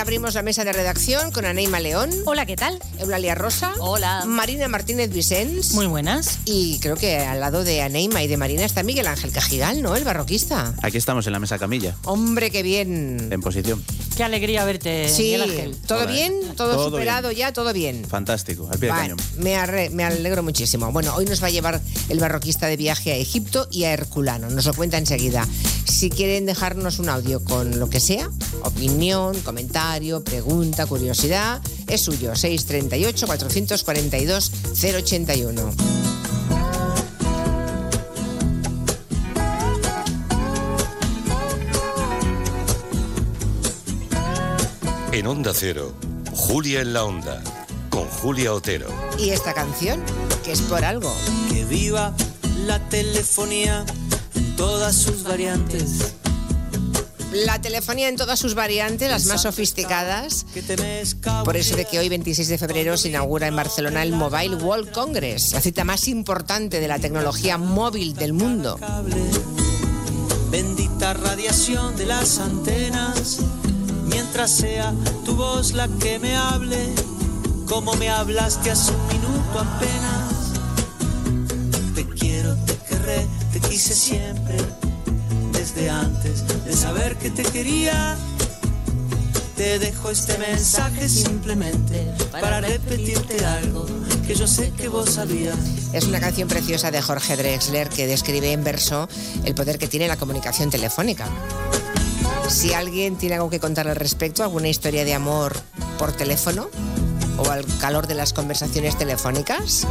Ahora abrimos la mesa de redacción con Aneima León. Hola, ¿qué tal? Eulalia Rosa. Hola. Marina Martínez Vicens. Muy buenas. Y creo que al lado de Aneima y de Marina está Miguel Ángel Cajigal, ¿no? El barroquista. Aquí estamos en la mesa camilla, Hombre, qué bien. en posición. Qué alegría verte, Sí. ¿todo Hola. bien? ¿Todo, Todo superado ya? ¿Todo bien? Fantástico, al pie del Vale, cañón. me, arre- me alegro muchísimo. Bueno, hoy nos va a llevar el barroquista de viaje a Egipto y a Herculano. Nos lo cuenta enseguida. Si quieren dejarnos un audio con lo que sea, opinión, comentario, pregunta, curiosidad, es suyo. 638-442-081. En Onda Cero, Julia en la Onda, con Julia Otero. Y esta canción, que es por algo. Que viva la telefonía en todas sus variantes. La telefonía en todas sus variantes, las más sofisticadas. Por eso de que hoy, 26 de febrero, se inaugura en Barcelona el Mobile World Congress, la cita más importante de la tecnología móvil del mundo. Bendita radiación de las antenas. Mientras sea tu voz la que me hable, como me hablaste hace un minuto apenas. Te quiero, te querré, te quise siempre, desde antes de saber que te quería. Te dejo este mensaje simplemente para repetirte algo que yo sé que vos sabías. Es una canción preciosa de Jorge Drexler que describe en verso el poder que tiene la comunicación telefónica. Si alguien tiene algo que contar al respecto, alguna historia de amor por teléfono o al calor de las conversaciones telefónicas,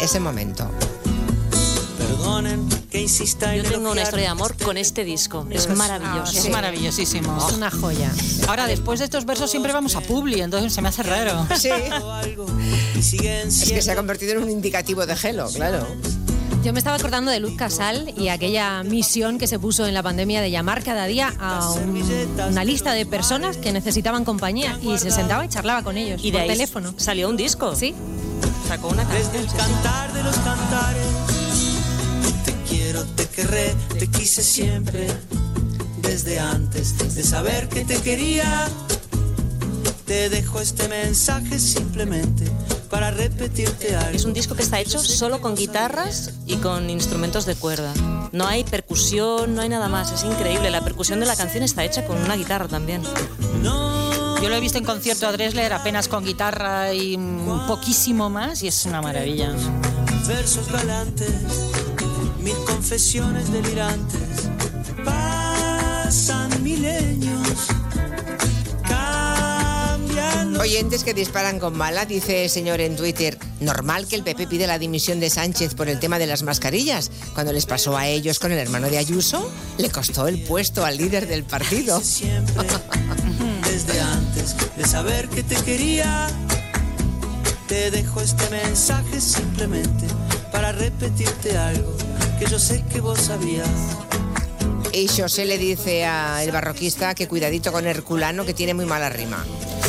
ese momento. Perdonen que insista en Yo tengo una historia de amor con este disco. Es maravilloso. Es Sí. maravillosísimo. Es una joya. Ahora, después de estos versos siempre vamos a Publi, entonces se me hace raro. Sí, es que se ha convertido en un indicativo de gelo, claro. Yo me estaba acordando de Luz Casal y aquella misión que se puso en la pandemia de llamar cada día a un- una lista de personas que necesitaban compañía y se sentaba y charlaba con ellos Y de por ahí teléfono. salió un disco. Sí, Sacó una desde canción. el sí, sí. cantar de los cantares. Te quiero, te querré, te quise siempre, desde antes de saber que te quería. Te dejo este mensaje simplemente para repetirte algo. Es un disco que está hecho solo con guitarras y con instrumentos de cuerda. No hay percusión, no hay nada más. Es increíble. La percusión de la canción está hecha con una guitarra también. Yo lo he visto en concierto a Drexler apenas con guitarra y mm, poquísimo más y es una maravilla. versos galantes, mil confesiones delirantes. Pasan milenios, Oyentes que disparan con bala, dice el señor en Twitter. Normal que el PP pide la dimisión de Sánchez por el tema de las mascarillas. Cuando les pasó a ellos con el hermano de Ayuso, le costó el puesto al líder del partido. siempre, desde antes de saber que te quería. Te dejo este mensaje simplemente para repetirte algo que yo sé que vos sabías. Y José le dice al barroquista que cuidadito con Herculano, que tiene muy mala rima.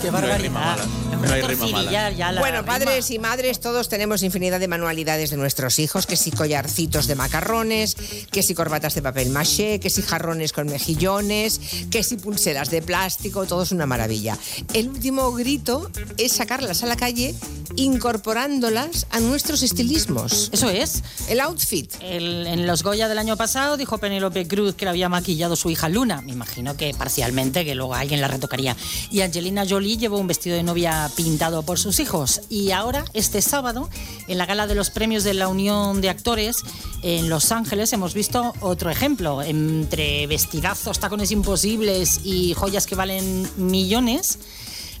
Qué No hay rima barbaridad. mala. No hay rima mala. Ya- ya la Bueno, rima. padres y madres, todos tenemos infinidad de manualidades de nuestros hijos, que si collarcitos de macarrones, que si corbatas de papel maché, que si jarrones con mejillones, que si pulseras de plástico, todo es una maravilla. El último grito es sacarlas a la calle incorporándolas a nuestros estilismos. Eso es. El outfit. El- en los Goya del año pasado dijo Penélope Cruz que le había maquillado su hija Luna. Me imagino que parcialmente, que luego alguien la retocaría. Y Angelina Jolie llevó un vestido de novia pintado por sus hijos. Y ahora, este sábado, en la gala de los premios de la Unión de Actores en Los Ángeles, hemos visto otro ejemplo. Entre vestidazos, tacones imposibles y joyas que valen millones,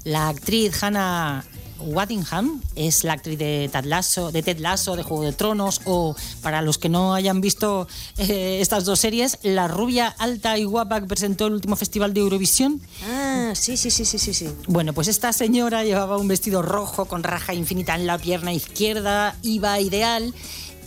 la actriz Hannah Waddingham es la actriz de Ted Lasso, de Ted Lasso, de Juego de Tronos, o para los que no hayan visto eh, estas dos series, la rubia alta y guapa que presentó el último festival de Eurovisión. Ah, sí, sí, sí, sí, sí, sí. Bueno, pues esta señora llevaba un vestido rojo con raja infinita en la pierna izquierda, iba ideal.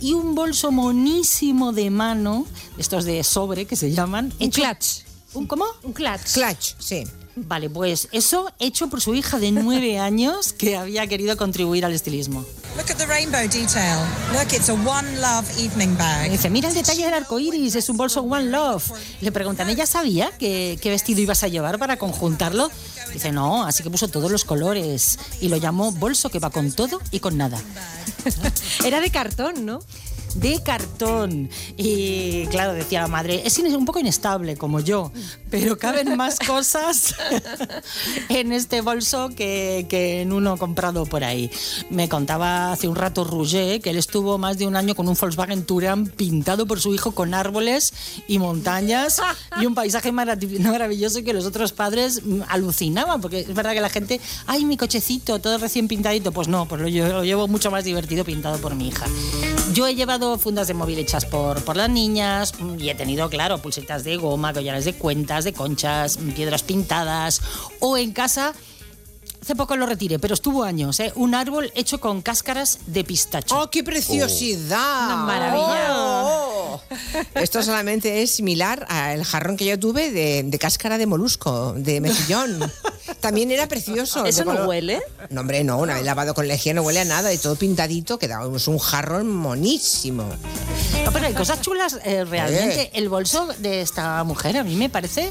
Y un bolso monísimo de mano, estos de sobre que se llaman. Un clutch. ¿Un cómo? Un clutch. Clutch, sí. Vale, pues eso hecho por su hija de nueve años que había querido contribuir al estilismo. Look at the rainbow detail. Look, it's a one love evening bag. Dice, mira el detalle del arco iris, es un bolso One Love. Le preguntan, ¿ella sabía que- qué vestido ibas a llevar para conjuntarlo? Dice, no, así que puso todos los colores y lo llamó bolso que va con todo y con nada. Era de cartón, ¿no? De cartón. Y claro, decía la madre, es un poco inestable como yo, pero caben más cosas en este bolso que, que en uno comprado por ahí. Me contaba hace un rato Rouget que él estuvo más de un año con un Volkswagen Touran pintado por su hijo con árboles y montañas y un paisaje marav- maravilloso que los otros padres mm, alucinaban, porque es verdad que la gente, ay, mi cochecito, todo recién pintadito. Pues no, pues lo llevo mucho más divertido pintado por mi hija. Yo he llevado fundas de móvil hechas por, por las niñas mm, y he tenido, claro, pulsetas de goma, collares de cuentas, de conchas, mm, piedras pintadas o en casa. Hace poco lo retiré, pero estuvo años, ¿eh? Un árbol hecho con cáscaras de pistacho. ¡Oh, qué preciosidad! Una maravilla. Oh. Esto solamente es similar al jarrón que yo tuve de, de cáscara de molusco, de mejillón. También era precioso. ¿Eso no color- huele? No, hombre, no, una vez lavado con lejía no huele a nada y todo pintadito, quedábamos un jarrón monísimo. No, pero hay cosas chulas eh, realmente. El bolso de esta mujer a mí me parece...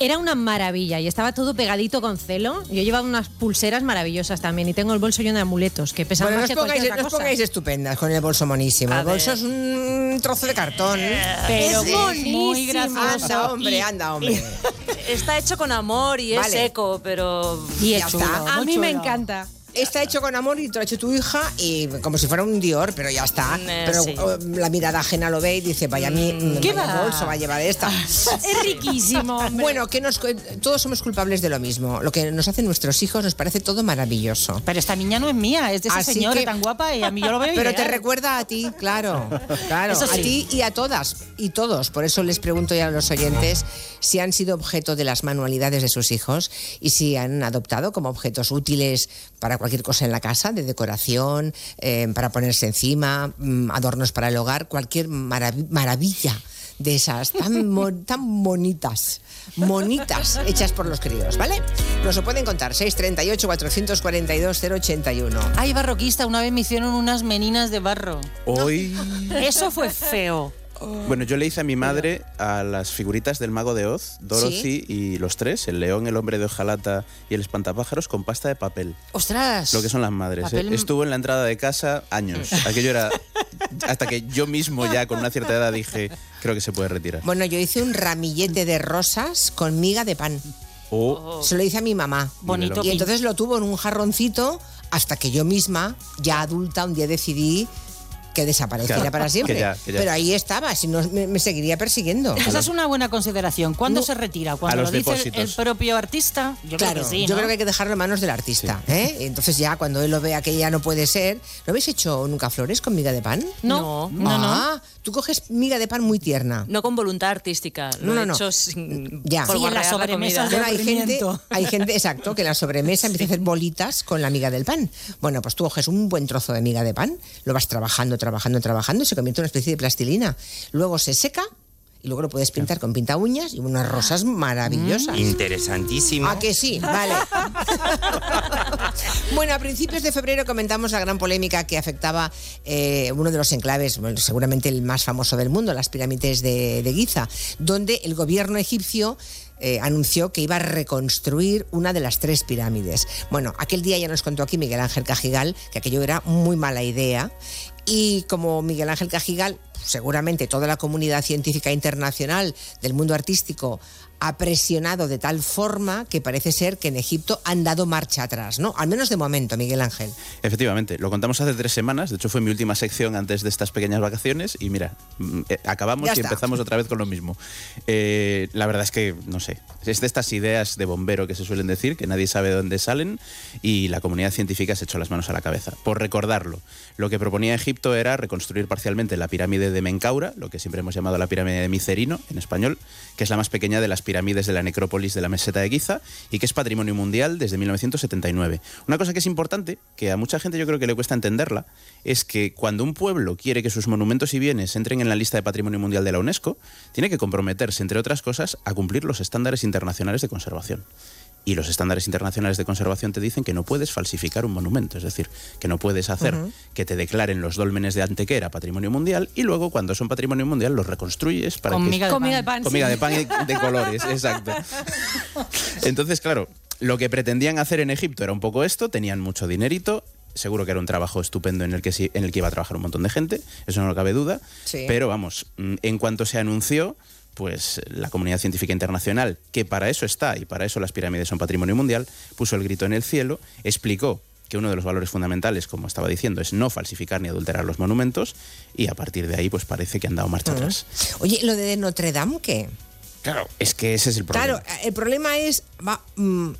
Era una maravilla y estaba todo pegadito con celo. Yo llevaba unas pulseras maravillosas también y tengo el bolso lleno de amuletos que pesan Bueno, no más os que pongáis, cualquier no otra os cosa. pongáis estupendas con el bolso monísimo. el bolso es un trozo de cartón. Pero Ese. muy gracioso. Anda, hombre, Y- anda, hombre. Está hecho con amor y es Vale. seco, pero... Y es chulo, está. A mí me chulo. encanta. Está hecho con amor y te lo ha hecho tu hija y como si fuera un Dior, pero ya está. Eh, pero sí. oh, la mirada ajena lo ve y dice, vaya, mi, ¿Qué vaya va? bolso va a llevar esta. Es riquísimo, hombre. bueno, que nos, todos somos culpables de lo mismo. Lo que nos hacen nuestros hijos nos parece todo maravilloso. Pero esta niña no es mía, es de esa Así señora que- tan guapa y a mí yo lo veo Pero te recuerda a ti, claro. Claro, a ti y a todas y todos. Por eso les pregunto ya a los oyentes si han sido objeto de las manualidades de sus hijos y si han adoptado como objetos útiles para cualquier cosa en la casa, de decoración, eh, para ponerse encima, mm, adornos para el hogar, cualquier marav- maravilla de esas tan, mo- tan bonitas, monitas hechas por los críos, ¿vale? Nos lo pueden contar, 638 442 081. Ay, barroquista, una vez me hicieron unas meninas de barro. Hoy. Eso fue feo. Bueno, yo le hice a mi madre a las figuritas del mago de Oz, Dorothy y los tres, el león, el hombre de hojalata y el espantapájaros, con pasta de papel. ¡Ostras! Lo que son las madres. ¿eh? Estuvo en la entrada de casa años. Aquello era. Hasta que yo mismo, ya con una cierta edad, dije: Creo que se puede retirar. Bueno, yo hice un ramillete de rosas con miga de pan. O Se lo hice a mi mamá. Bonito. Y entonces lo tuvo en un jarroncito hasta que yo misma, ya adulta, un día decidí que desapareciera Claro, para siempre. que ya, que ya. Pero ahí estaba, si no me, me seguiría persiguiendo. Esa es una buena consideración. ¿Cuándo No. se retira? ¿Cuando los lo dice el, depósitos. el propio artista? Yo Claro, creo que sí, yo ¿no? creo que hay que dejarlo en manos del artista. ¿eh? Entonces ya cuando él lo vea que ya no puede ser, ¿no habéis hecho nunca flores con miga de pan? No, no, no. Ah, tú coges miga de pan muy tierna. No con voluntad artística. No, Lo no, no. hecho sin Ya. por Sí, en la. Bueno, hay gente, hay gente, exacto, que en la sobremesa empieza a hacer bolitas con la miga del pan. Bueno, pues tú coges un buen trozo de miga de pan, lo vas trabajando, trabajando, trabajando y se convierte en una especie de plastilina. Luego se seca y luego lo puedes pintar con pinta uñas y unas rosas maravillosas. Interesantísimo. ¿A que sí? Vale. bueno, a principios de febrero comentamos la gran polémica que afectaba eh, uno de los enclaves, bueno, seguramente el más famoso del mundo, las pirámides de, de Giza, donde el gobierno egipcio eh, anunció que iba a reconstruir una de las tres pirámides. Bueno, aquel día ya nos contó aquí Miguel Ángel Cajigal que aquello era muy mala idea y como Miguel Ángel Cajigal, seguramente toda la comunidad científica internacional del mundo artístico ha presionado de tal forma que parece ser que en Egipto han dado marcha atrás, ¿no? Al menos de momento, Miguel Ángel. Efectivamente, lo contamos hace tres semanas, de hecho fue mi última sección antes de estas pequeñas vacaciones y mira, mm, eh, acabamos Ya y está. empezamos otra vez con lo mismo. Eh, la verdad es que, no sé, es de estas ideas de bombero que se suelen decir, que nadie sabe de dónde salen y la comunidad científica se echó las manos a la cabeza. Por recordarlo, lo que proponía Egipto era reconstruir parcialmente la pirámide de Menkaura, lo que siempre hemos llamado la pirámide de Micerino en español, que es la más pequeña de las pirámides de la necrópolis de la meseta de Giza y que es patrimonio mundial desde 1979. Una cosa que es importante, que a mucha gente yo creo que le cuesta entenderla, es que cuando un pueblo quiere que sus monumentos y bienes entren en la lista de patrimonio mundial de la UNESCO, tiene que comprometerse, entre otras cosas, a cumplir los estándares internacionales de conservación. Y los estándares internacionales de conservación te dicen que no puedes falsificar un monumento, es decir, que no puedes hacer que te declaren los dólmenes de Antequera patrimonio mundial y luego cuando son patrimonio mundial los reconstruyes para Con que miga de Comida pan. de pan. sí. miga de pan y de colores, exacto. Entonces, claro, lo que pretendían hacer en Egipto era un poco esto, tenían mucho dinerito, seguro que era un trabajo estupendo en el que sí- en el que iba a trabajar un montón de gente, eso no cabe duda, Sí. pero vamos, mm, en cuanto se anunció, pues la comunidad científica internacional, que para eso está y para eso las pirámides son patrimonio mundial, puso el grito en el cielo, explicó que uno de los valores fundamentales, como estaba diciendo, es no falsificar ni adulterar los monumentos y a partir de ahí pues parece que han dado marcha atrás. Oye, lo de Notre Dame, ¿qué? Claro, es que ese es el problema. Claro, el problema es, va, mm,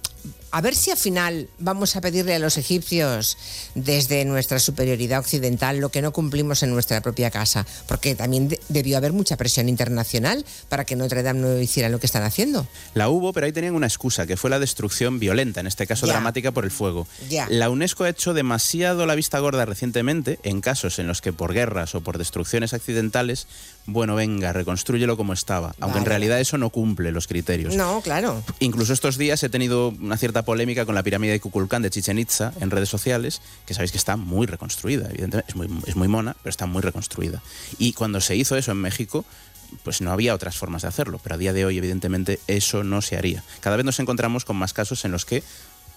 a ver si al final vamos a pedirle a los egipcios desde nuestra superioridad occidental lo que no cumplimos en nuestra propia casa, porque también de- debió haber mucha presión internacional para que Notre Dame no hiciera lo que están haciendo. La hubo, pero ahí tenían una excusa, que fue la destrucción violenta, en este caso Ya. dramática por el fuego. Ya. La UNESCO ha hecho demasiado la vista gorda recientemente en casos en los que por guerras o por destrucciones accidentales, bueno, venga, reconstrúyelo como estaba, aunque en realidad eso no cumple los criterios. No, claro. Incluso estos días he tenido una cierta polémica con la pirámide de Kukulcán de Chichen Itza en redes sociales, que sabéis que está muy reconstruida, evidentemente, es muy, es muy mona, pero está muy reconstruida. Y cuando se hizo eso en México, pues no había otras formas de hacerlo, pero a día de hoy, evidentemente, eso no se haría. Cada vez nos encontramos con más casos en los que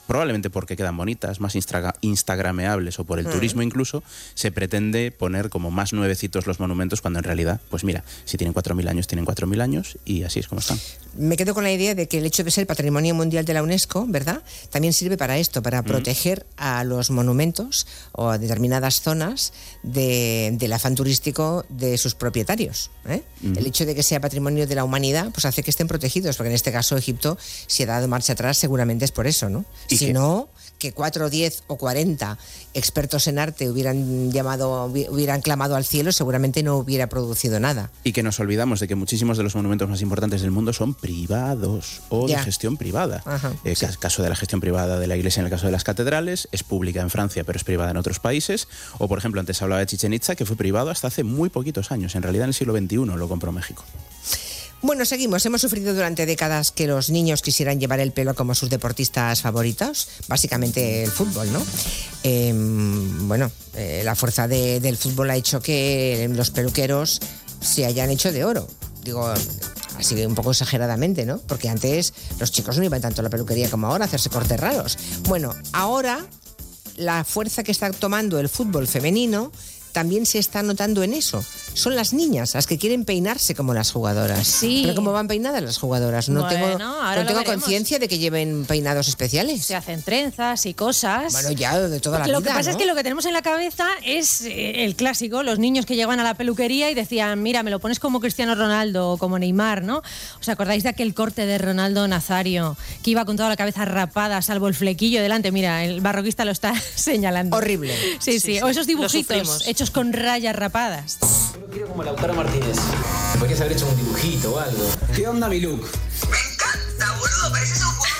probablemente porque quedan bonitas, más instra- instagrameables o por el turismo incluso, se pretende poner como más nuevecitos los monumentos cuando en realidad, pues mira, si tienen 4.000 años, tienen 4.000 años y así es como están. Me quedo con la idea de que el hecho de ser patrimonio mundial de la UNESCO, ¿verdad? También sirve para esto, para proteger a los monumentos o a determinadas zonas de- del afán turístico de sus propietarios. ¿eh? El hecho de que sea patrimonio de la humanidad, pues hace que estén protegidos, porque en este caso Egipto, si ha dado marcha atrás, seguramente es por eso, ¿no? Y Si que- no, que 4, 10 o 40 expertos en arte hubieran llamado, hubi- hubieran clamado al cielo, seguramente no hubiera producido nada. Y que nos olvidamos de que muchísimos de los monumentos más importantes del mundo son privados o Ya. de gestión privada. Ajá, el sí. caso de la gestión privada de la iglesia en el caso de las catedrales, es pública en Francia, pero es privada en otros países. O, por ejemplo, antes hablaba de Chichen Itza, que fue privado hasta hace muy poquitos años. En realidad, en el siglo XXI lo compró México. Bueno, seguimos. Hemos sufrido durante décadas que los niños quisieran llevar el pelo como sus deportistas favoritos, básicamente el fútbol, ¿no? Eh, bueno, eh, la fuerza de- del fútbol ha hecho que los peluqueros se hayan hecho de oro. Digo, así un poco exageradamente, ¿no? Porque antes los chicos no iban tanto a la peluquería como ahora a hacerse cortes raros. Bueno, ahora la fuerza que está tomando el fútbol femenino también se está notando en eso. Son las niñas las que quieren peinarse como las jugadoras. Sí. Pero ¿cómo van peinadas las jugadoras? No Bueno, tengo, no lo tengo conciencia de que lleven peinados especiales. Se hacen trenzas y cosas. Bueno, ya de toda la lo vida, que pasa es que lo que tenemos en la cabeza es eh, el clásico, los niños que llegan a la peluquería y decían, mira, me lo pones como Cristiano Ronaldo o como Neymar, ¿no? ¿Os acordáis de aquel corte de Ronaldo Nazario que iba con toda la cabeza rapada, salvo el flequillo delante? Mira, el barroquista lo está señalando. Horrible. Sí, sí. Sí, O sí, esos lo dibujitos hechos con rayas rapadas. Yo quiero como Lautaro Martínez. Podrías haber hecho un dibujito o algo. ¿Qué onda mi look? Me encanta, boludo, pareces un jugador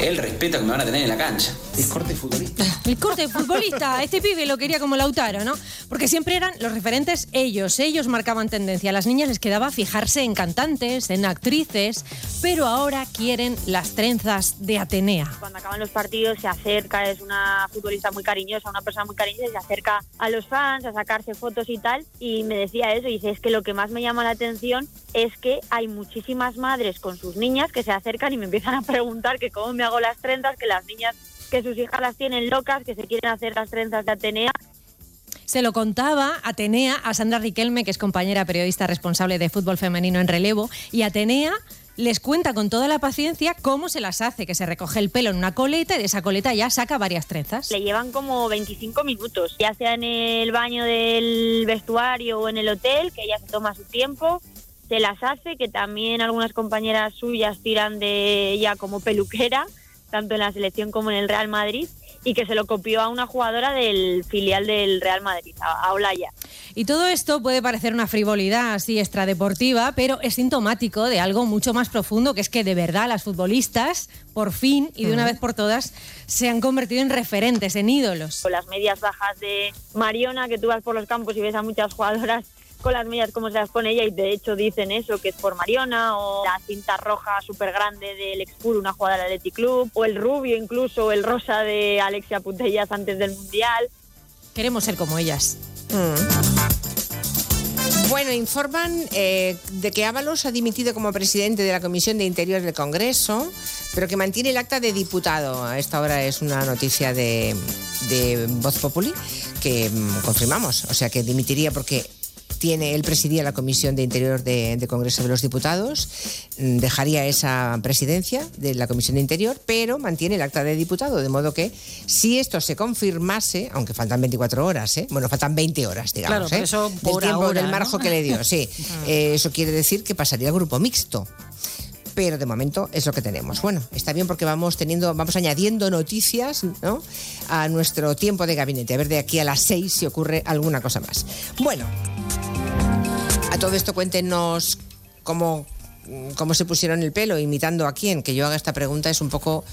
Él respeta que me van a tener en la cancha. Es corte futbolista. El corte futbolista, este pibe lo quería como Lautaro, ¿no? Porque siempre eran los referentes ellos, ellos marcaban tendencia. A las niñas les quedaba fijarse en cantantes, en actrices, pero ahora quieren las trenzas de Atenea. Cuando acaban los partidos se acerca, es una futbolista muy cariñosa, una persona muy cariñosa, se acerca a los fans a sacarse fotos y tal. Y me decía eso, y dice, es que lo que más me llama la atención es que hay muchísimas madres con sus niñas que se acercan y me empiezan a preguntar que cómo me hago las trenzas, que las niñas, que sus hijas las tienen locas, que se quieren hacer las trenzas de Atenea. Se lo contaba Atenea a Sandra Riquelme, que es compañera periodista responsable de fútbol femenino en relevo, y Atenea les cuenta con toda la paciencia cómo se las hace, que se recoge el pelo en una coleta y de esa coleta ya saca varias trenzas. Le llevan como 25 minutos, ya sea en el baño del vestuario o en el hotel, que ella se toma su tiempo, se las hace, que también algunas compañeras suyas tiran de ella como peluquera, tanto en la selección como en el Real Madrid, y que se lo copió a una jugadora del filial del Real Madrid, a Olaya. Y todo esto puede parecer una frivolidad así extradeportiva, pero es sintomático de algo mucho más profundo, que es que de verdad las futbolistas, por fin y de una vez por todas, se han convertido en referentes, en ídolos. Con las medias bajas de Mariona, que tú vas por los campos y ves a muchas jugadoras con las medias como se las pone ella y de hecho dicen eso, que es por Mariona, o la cinta roja súper grande del Expur, una jugada del Athletic Club, o el rubio incluso, o el rosa de Alexia Putellas antes del Mundial. Queremos ser como ellas. Bueno, informan eh, de que Ábalos ha dimitido como presidente de la Comisión de Interior del Congreso, pero que mantiene el acta de diputado. A esta hora es una noticia de, de Voz Populi que mm, confirmamos. O sea, que dimitiría porque tiene, él presidía la Comisión de Interior de, de Congreso de los Diputados, mm, dejaría esa presidencia de la Comisión de Interior, pero mantiene el acta de diputado, de modo que si esto se confirmase, aunque faltan 24 horas, ¿eh? bueno, faltan 20 horas, digamos, Claro, ¿eh? eso del por tiempo ahora, del que le dio, sí. Eh, eso quiere decir que pasaría al grupo mixto pero de momento es lo que tenemos. Bueno, está bien porque vamos teniendo, vamos añadiendo noticias ¿no? a nuestro tiempo de gabinete. A ver de aquí a las seis si ocurre alguna cosa más. Bueno, a todo esto cuéntenos cómo, cómo se pusieron el pelo, imitando a quién. Que yo haga esta pregunta es un poco.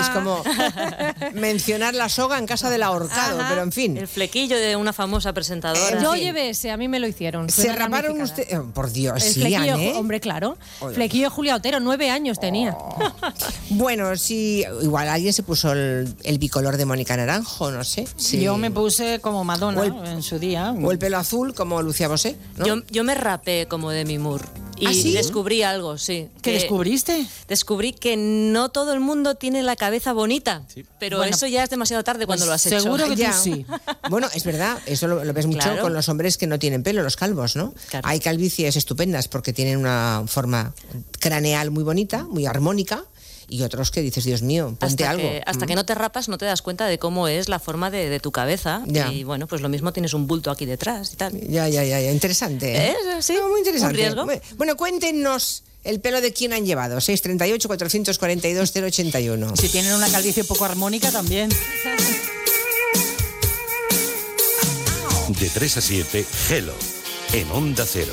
Es como mencionar la soga en casa del ahorcado, Ajá. pero en fin. El flequillo de una famosa presentadora. Yo fin. llevé ese, a mí me lo hicieron. Se raparon ustedes. oh, por Dios, El sí, flequillo, Anne. hombre, claro. Oye. Flequillo de Julia Otero, nueve años tenía. Bueno, sí, igual alguien se puso el, el bicolor de Mónica Naranjo, no sé. sí. Yo me puse como Madonna el- en su día. O el pelo azul como Lucía Bosé. ¿no? Yo, yo me rapé como Demi Moore. Y ¿Ah, sí? descubrí algo, sí. ¿Qué que- descubriste? Descubrí que no todo el mundo tiene la cabeza bonita. Pero Bueno, eso ya es demasiado tarde cuando lo has hecho. seguro que tú sí. Bueno, es verdad, eso lo, lo ves mucho Claro. con los hombres que no tienen pelo, los calvos, ¿no? Claro. Hay calvicies estupendas porque tienen una forma craneal muy bonita, muy armónica, y otros que dices, Dios mío, ponte hasta algo. Que, hasta Mm. que no te rapas no te das cuenta de cómo es la forma de, de tu cabeza. Ya. Y bueno, pues lo mismo tienes un bulto aquí detrás y tal. Ya, ya, ya, ya. interesante. ¿eh? ¿Eh? Sí, No, muy interesante. un riesgo. Bueno, cuéntenos el pelo de quién han llevado. 638 442 081. Si tienen una calvicie poco armónica también. De 3 a 7, Hello, en Onda Cero.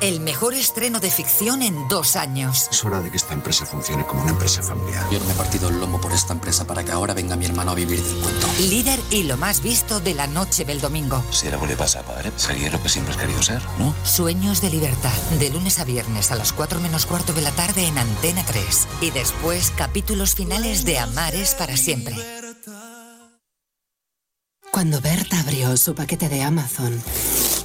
El mejor estreno de ficción en dos años. Es hora de que esta empresa funcione como una empresa familiar. Yo no me he partido el lomo por esta empresa para que ahora venga mi hermano a vivir del cuento. Líder y lo más visto de la noche del domingo. Si algo le pasa a padre, sería lo que siempre has querido ser, ¿no? Sueños de libertad. De lunes a viernes a las 4 menos cuarto de la tarde en Antena 3. Y después capítulos finales de Amares para siempre. Cuando Berta abrió su paquete de Amazon,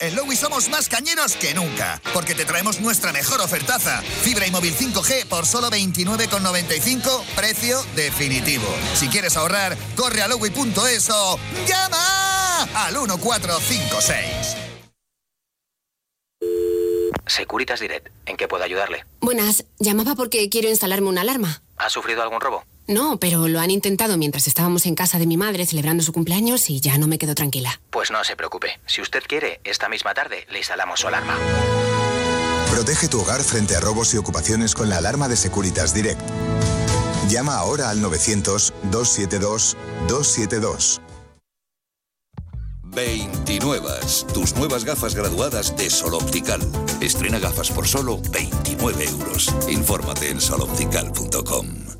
En Lowy somos más cañeros que nunca, porque te traemos nuestra mejor ofertaza. Fibra y móvil 5G por solo 29,95, precio definitivo. Si quieres ahorrar, corre a lowy.es o llama al 1456. Securitas Direct, ¿en qué puedo ayudarle? Buenas, llamaba porque quiero instalarme una alarma. ¿Ha sufrido algún robo? No, pero lo han intentado mientras estábamos en casa de mi madre celebrando su cumpleaños y ya no me quedo tranquila. Pues no se preocupe. Si usted quiere, esta misma tarde le instalamos su alarma. Protege tu hogar frente a robos y ocupaciones con la alarma de Securitas Direct. Llama ahora al 900-272-272. 29. Tus nuevas gafas graduadas de Sol Optical. Estrena gafas por solo 29 euros. Infórmate en soloptical.com.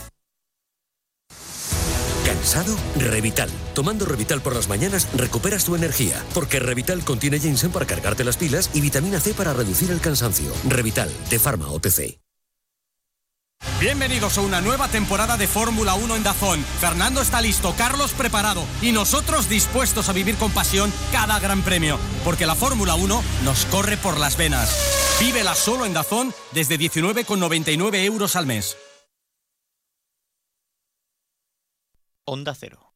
¿Cansado? Revital. Tomando Revital por las mañanas recuperas tu energía, porque Revital contiene ginseng para cargarte las pilas y vitamina C para reducir el cansancio. Revital, de Pharma OTC. Bienvenidos a una nueva temporada de Fórmula 1 en Dazón. Fernando está listo, Carlos preparado y nosotros dispuestos a vivir con pasión cada gran premio, porque la Fórmula 1 nos corre por las venas. Vívela solo en Dazón desde 19,99 euros al mes. Onda Cero.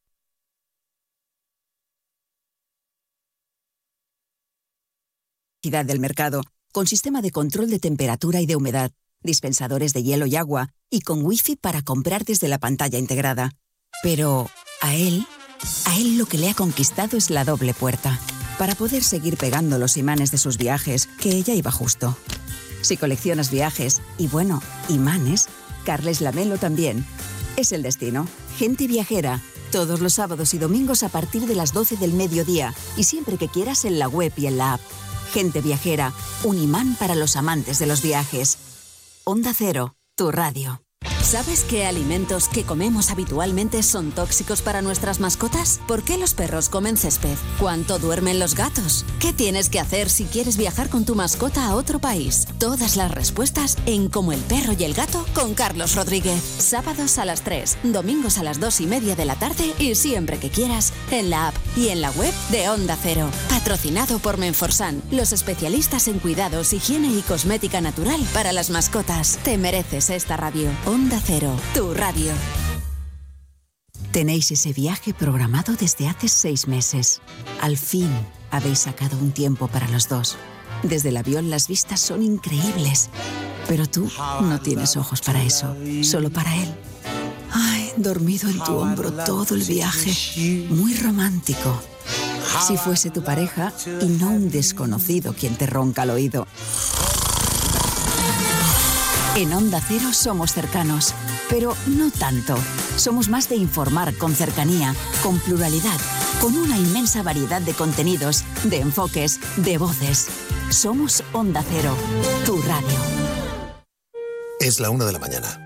del mercado, con sistema de control de temperatura y de humedad, dispensadores de hielo y agua, y con wifi para comprar desde la pantalla integrada. Pero a él, a él lo que le ha conquistado es la doble puerta, para poder seguir pegando los imanes de sus viajes, que ella iba justo. Si coleccionas viajes, y bueno, imanes, Carles Lamelo también. Es el destino. Gente viajera. Todos los sábados y domingos a partir de las 12 del mediodía y siempre que quieras en la web y en la app. Gente viajera. Un imán para los amantes de los viajes. Onda Cero, tu radio. ¿Sabes qué alimentos que comemos habitualmente son tóxicos para nuestras mascotas? ¿Por qué los perros comen césped? ¿Cuánto duermen los gatos? ¿Qué tienes que hacer si quieres viajar con tu mascota a otro país? Todas las respuestas en Como el perro y el gato con Carlos Rodríguez. Sábados a las 3, domingos a las 2 y media de la tarde y siempre que quieras en la app y en la web de Onda Cero. Patrocinado por Menforsan, los especialistas en cuidados, higiene y cosmética natural para las mascotas. Te mereces esta radio. Onda Cero, tu radio. Tenéis ese viaje programado desde hace seis meses. Al fin habéis sacado un tiempo para los dos. Desde el avión las vistas son increíbles. Pero tú no tienes ojos para eso, solo para él. Dormido en tu hombro todo el viaje. Muy romántico. Si fuese tu pareja y no un desconocido quien te ronca al oído. En Onda Cero somos cercanos, pero no tanto. Somos más de informar con cercanía, con pluralidad, con una inmensa variedad de contenidos, de enfoques, de voces. Somos Onda Cero, tu radio. Es la una de la mañana.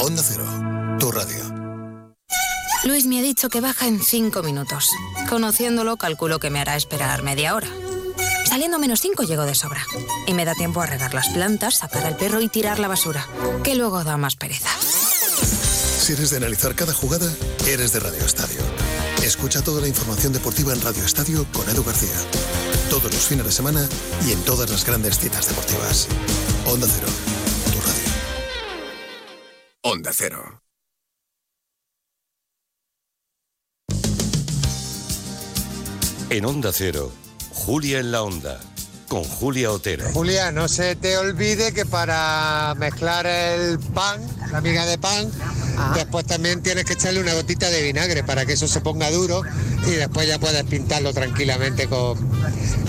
Onda Cero, tu radio. Luis me ha dicho que baja en cinco minutos. Conociéndolo, calculo que me hará esperar media hora. Saliendo menos 5 llego de sobra. Y me da tiempo a regar las plantas, sacar al perro y tirar la basura, que luego da más pereza. Si eres de analizar cada jugada, eres de Radio Estadio. Escucha toda la información deportiva en Radio Estadio con Edu García. Todos los fines de semana y en todas las grandes citas deportivas. Onda Cero. Onda Cero. En Onda Cero, Julia en la Onda, con Julia Otero. Julia, no se te olvide que para mezclar el pan, la miga de pan, después también tienes que echarle una gotita de vinagre para que eso se ponga duro y después ya puedes pintarlo tranquilamente con...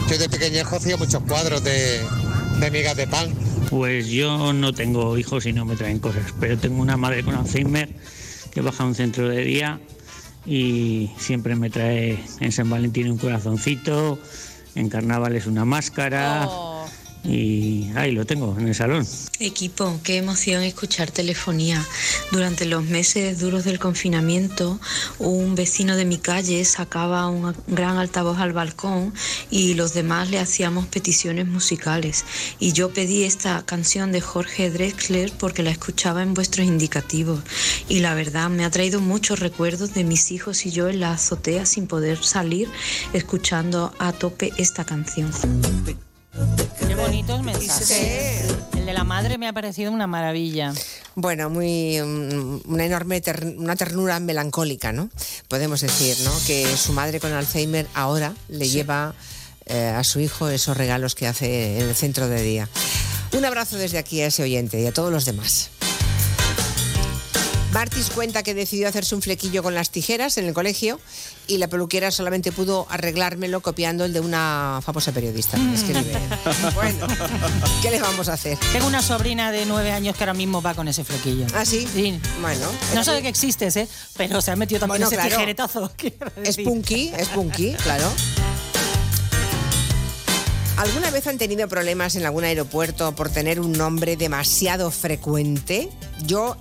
Yo de pequeñejo hacía muchos cuadros de, de migas de pan. Pues yo no tengo hijos y no me traen cosas, pero tengo una madre con Alzheimer que baja a un centro de día y siempre me trae en San Valentín un corazoncito, en carnavales una máscara y ahí lo tengo en el salón. Equipo, qué emoción escuchar telefonía. Durante los meses duros del confinamiento, un vecino de mi calle sacaba un gran altavoz al balcón y los demás le hacíamos peticiones musicales. Y yo pedí esta canción de Jorge Drexler porque la escuchaba en vuestros indicativos. Y la verdad me ha traído muchos recuerdos de mis hijos y yo en la azotea sin poder salir escuchando a tope esta canción. Qué bonitos mensajes. El de la madre me ha parecido una maravilla. Bueno, muy mm, una enorme ter- una ternura melancólica, ¿no? Podemos decir, ¿no? Que su madre con Alzheimer ahora le lleva eh, a su hijo esos regalos que hace en el centro de día. Un abrazo desde aquí a ese oyente y a todos los demás. Martis cuenta que decidió hacerse un flequillo con las tijeras en el colegio y la peluquera solamente pudo arreglármelo copiando el de una famosa periodista. Es que Bueno, ¿qué le vamos a hacer? Tengo una sobrina de nueve años que ahora mismo va con ese flequillo. ¿Ah, sí? Sí. Bueno. No sabe que existes, ¿eh? Pero se ha metido también Bueno, ese claro. tijeretazo. Es punky, es punky, claro. ¿Alguna vez han tenido problemas en algún aeropuerto por tener un nombre demasiado frecuente? Yo,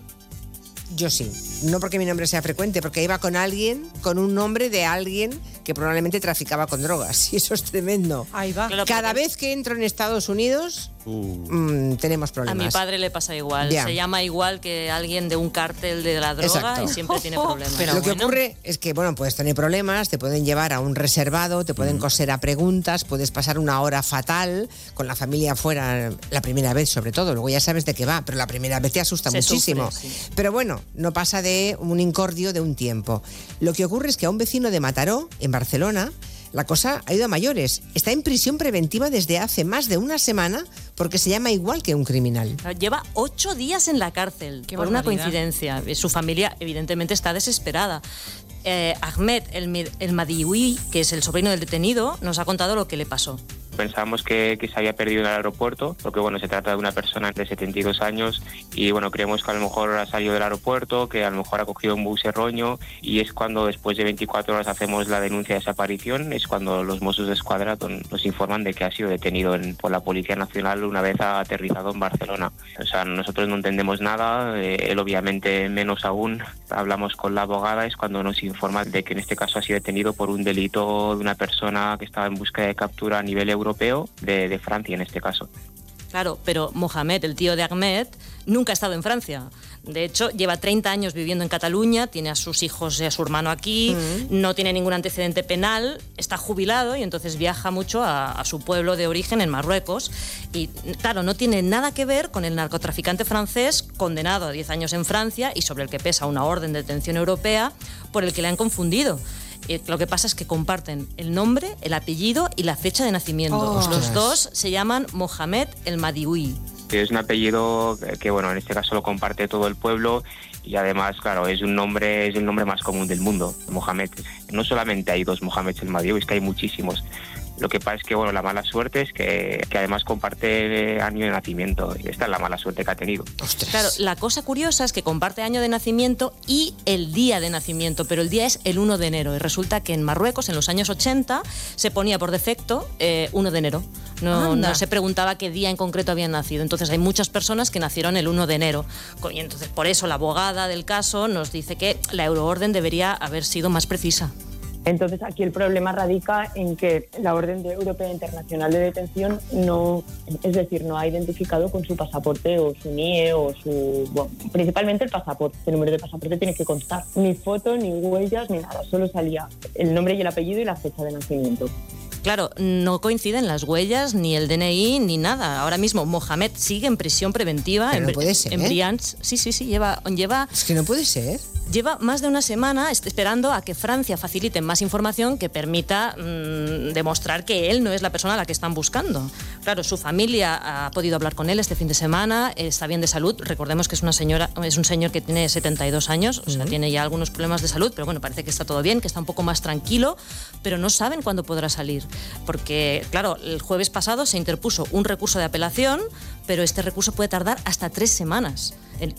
yo sí. No porque mi nombre sea frecuente, porque iba con alguien, con un nombre de alguien que probablemente traficaba con drogas. Y eso es tremendo. Ahí va. Cada vez que entro en Estados Unidos, mm, tenemos A problemas. mi padre le pasa igual. Se llama igual que alguien de un cártel de la droga Exacto. y siempre tiene problemas. Lo que ocurre es que, bueno, puedes tener problemas, te pueden llevar a un reservado, te pueden coser a preguntas, puedes pasar una hora fatal con la familia afuera, la primera vez sobre todo, luego ya sabes de qué va, pero la primera vez te asusta Se muchísimo. sufre, sí. Pero bueno, no pasa de un incordio de un tiempo. Lo que ocurre es que a un vecino de Mataró, en Barcelona, la cosa ha ido a mayores. Está en prisión preventiva desde hace más de una semana porque se llama igual que un criminal. Lleva ocho días en la cárcel por una coincidencia. Su familia, evidentemente, está desesperada. Eh, Ahmed El, el Madioui, que es el sobrino del detenido, nos ha contado lo que le pasó. Pensábamos que, que se había perdido en el aeropuerto, porque bueno, se trata de una persona de 72 años y bueno, creemos que a lo mejor ha salido del aeropuerto, que a lo mejor ha cogido un bus erróneo y es cuando después de 24 horas hacemos la denuncia de desaparición, es cuando los Mossos de Escuadra nos informan de que ha sido detenido en- por la Policía Nacional una vez ha aterrizado en Barcelona. O sea, nosotros no entendemos nada, eh, él obviamente menos aún. Hablamos con la abogada, es cuando nos informa de que en este caso ha sido detenido por un delito de una persona que estaba en busca de captura a nivel europeo, de, de Francia en este caso. Claro, pero Mohamed, el tío de Ahmed, nunca ha estado en Francia. De hecho, lleva 30 años viviendo en Cataluña, tiene a sus hijos y a su hermano aquí, no tiene ningún antecedente penal, está jubilado y entonces viaja mucho a, a su pueblo de origen en Marruecos. Y claro, no tiene nada que ver con el narcotraficante francés condenado a 10 años en Francia y sobre el que pesa una orden de detención europea por el que le han confundido. Eh, lo que pasa es que comparten el nombre, el apellido y la fecha de nacimiento. Oh. Los dos se llaman Mohamed el Madioui. Es un apellido que, bueno, en este caso lo comparte todo el pueblo y además, claro, es un nombre, es el nombre más común del mundo, Mohamed. No solamente hay dos Mohamed el Madioui, es que hay muchísimos. Lo que pasa es que, bueno, la mala suerte es que, que además comparte año de nacimiento. Esta es la mala suerte que ha tenido. Claro, la cosa curiosa es que comparte año de nacimiento y el día de nacimiento, pero el día es el 1 de enero. Y resulta que en Marruecos, en los años 80, se ponía por defecto eh, 1 de enero. No, no se preguntaba qué día en concreto habían nacido. Entonces hay muchas personas que nacieron el 1 de enero. Y entonces por eso la abogada del caso nos dice que la euroorden debería haber sido más precisa. Entonces aquí el problema radica en que la Orden de Europea Internacional de Detención no, es decir, no ha identificado con su pasaporte o su NIE o su, bueno, principalmente el pasaporte, el número de pasaporte tiene que constar. Ni foto, ni huellas, ni nada, solo salía el nombre y el apellido y la fecha de nacimiento. Claro, no coinciden las huellas, ni el DNI, ni nada. Ahora mismo Mohamed sigue en prisión preventiva Pero en, no puede ser, en ¿eh? Sí, sí, sí, lleva, lleva... Es que no puede ser. Lleva más de una semana esperando a que Francia facilite más información que permita mm, demostrar que él no es la persona a la que están buscando. Claro, su familia ha podido hablar con él este fin de semana, está bien de salud. Recordemos que es una señora, es un señor que tiene 72 años, o sea, tiene ya algunos problemas de salud, pero bueno, parece que está todo bien, que está un poco más tranquilo, pero no saben cuándo podrá salir. Porque, claro, el jueves pasado se interpuso un recurso de apelación, pero este recurso puede tardar hasta tres semanas,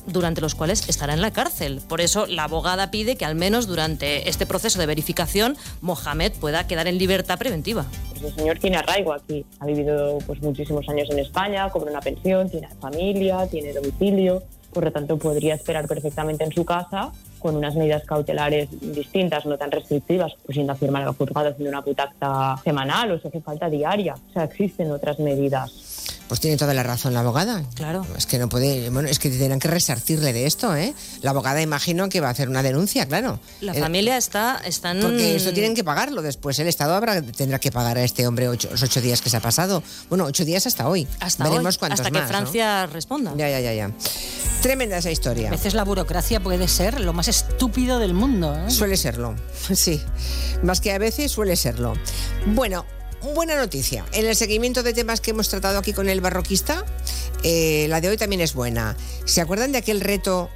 durante los cuales estará en la cárcel. Por eso la abogada pide que al menos durante este proceso de verificación Mohamed pueda quedar en libertad preventiva. Pues el señor tiene arraigo aquí, ha vivido pues muchísimos años en España, cobra una pensión, tiene familia, tiene domicilio, por lo tanto podría esperar perfectamente en su casa con unas medidas cautelares distintas, no tan restrictivas, pues yendo a firmar al juzgado haciendo una putacta semanal o si hace falta diaria. O sea, existen otras medidas. Pues tiene toda la razón la abogada. Claro. Es que no puede, bueno, es que tendrán que resarcirle de esto, ¿eh? La abogada imagino que va a hacer una denuncia, claro. La familia está están Porque eso tienen que pagarlo después. El Estado habrá, tendrá que pagar a este hombre ocho, los ocho días que se ha pasado. Bueno, ocho días hasta hoy. hasta Veremos hoy, cuántos hasta que más, ¿no? Francia responda. Ya, ya, ya, ya. Tremenda esa historia. A veces la burocracia puede ser lo más estúpido del mundo. ¿eh? Suele serlo, sí. Más que a veces suele serlo. Bueno, buena noticia. En el seguimiento de temas que hemos tratado aquí con el barroquista, eh, la de hoy también es buena. ¿Se acuerdan de aquel reto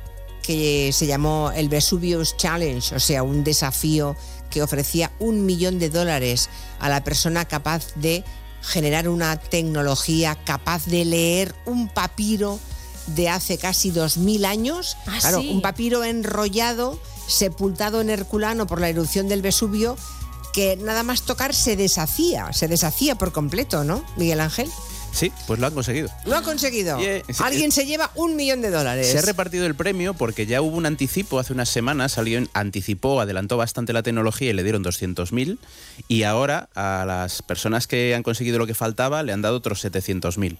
que se llamó el Vesuvius Challenge, o sea, un desafío que ofrecía un millón de dólares a la persona capaz de generar una tecnología capaz de leer un papiro de hace casi 2000 años. Ah, claro, sí. un papiro enrollado, sepultado en Herculano por la erupción del Vesubio, que nada más tocar se deshacía, se deshacía por completo, ¿no, Miguel Ángel? Sí, pues lo han conseguido. Lo ha conseguido. Yeah. Alguien se lleva un millón de dólares. Se ha repartido el premio porque ya hubo un anticipo hace unas semanas, salió, en- anticipó, adelantó bastante la tecnología y le dieron 200.000 y ahora a las personas que han conseguido lo que faltaba le han dado otros 700.000.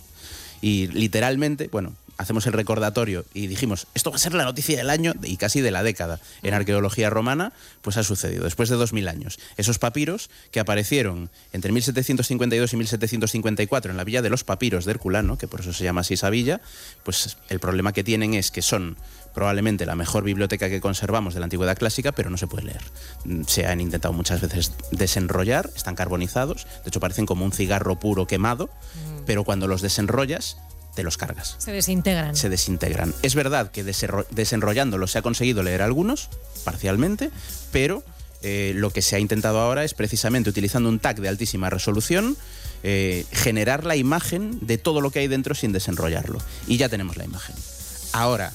Y literalmente, bueno, hacemos el recordatorio y dijimos, esto va a ser la noticia del año y casi de la década. En arqueología romana, pues ha sucedido, después de 2000 años. Esos papiros que aparecieron entre 1752 y 1754 en la villa de los papiros de Herculano, que por eso se llama así esa villa, pues el problema que tienen es que son probablemente la mejor biblioteca que conservamos de la antigüedad clásica, pero no se puede leer. Mm, Se han intentado muchas veces desenrollar, están carbonizados, de hecho parecen como un cigarro puro quemado, pero cuando los desenrollas, te los cargas Se desintegran. se desintegran. Es verdad que desenro- desenrollándolos se ha conseguido leer algunos, parcialmente, pero eh, lo que se ha intentado ahora es precisamente utilizando un tag de altísima resolución, eh, generar la imagen de todo lo que hay dentro sin desenrollarlo. Y ya tenemos la imagen. Ahora,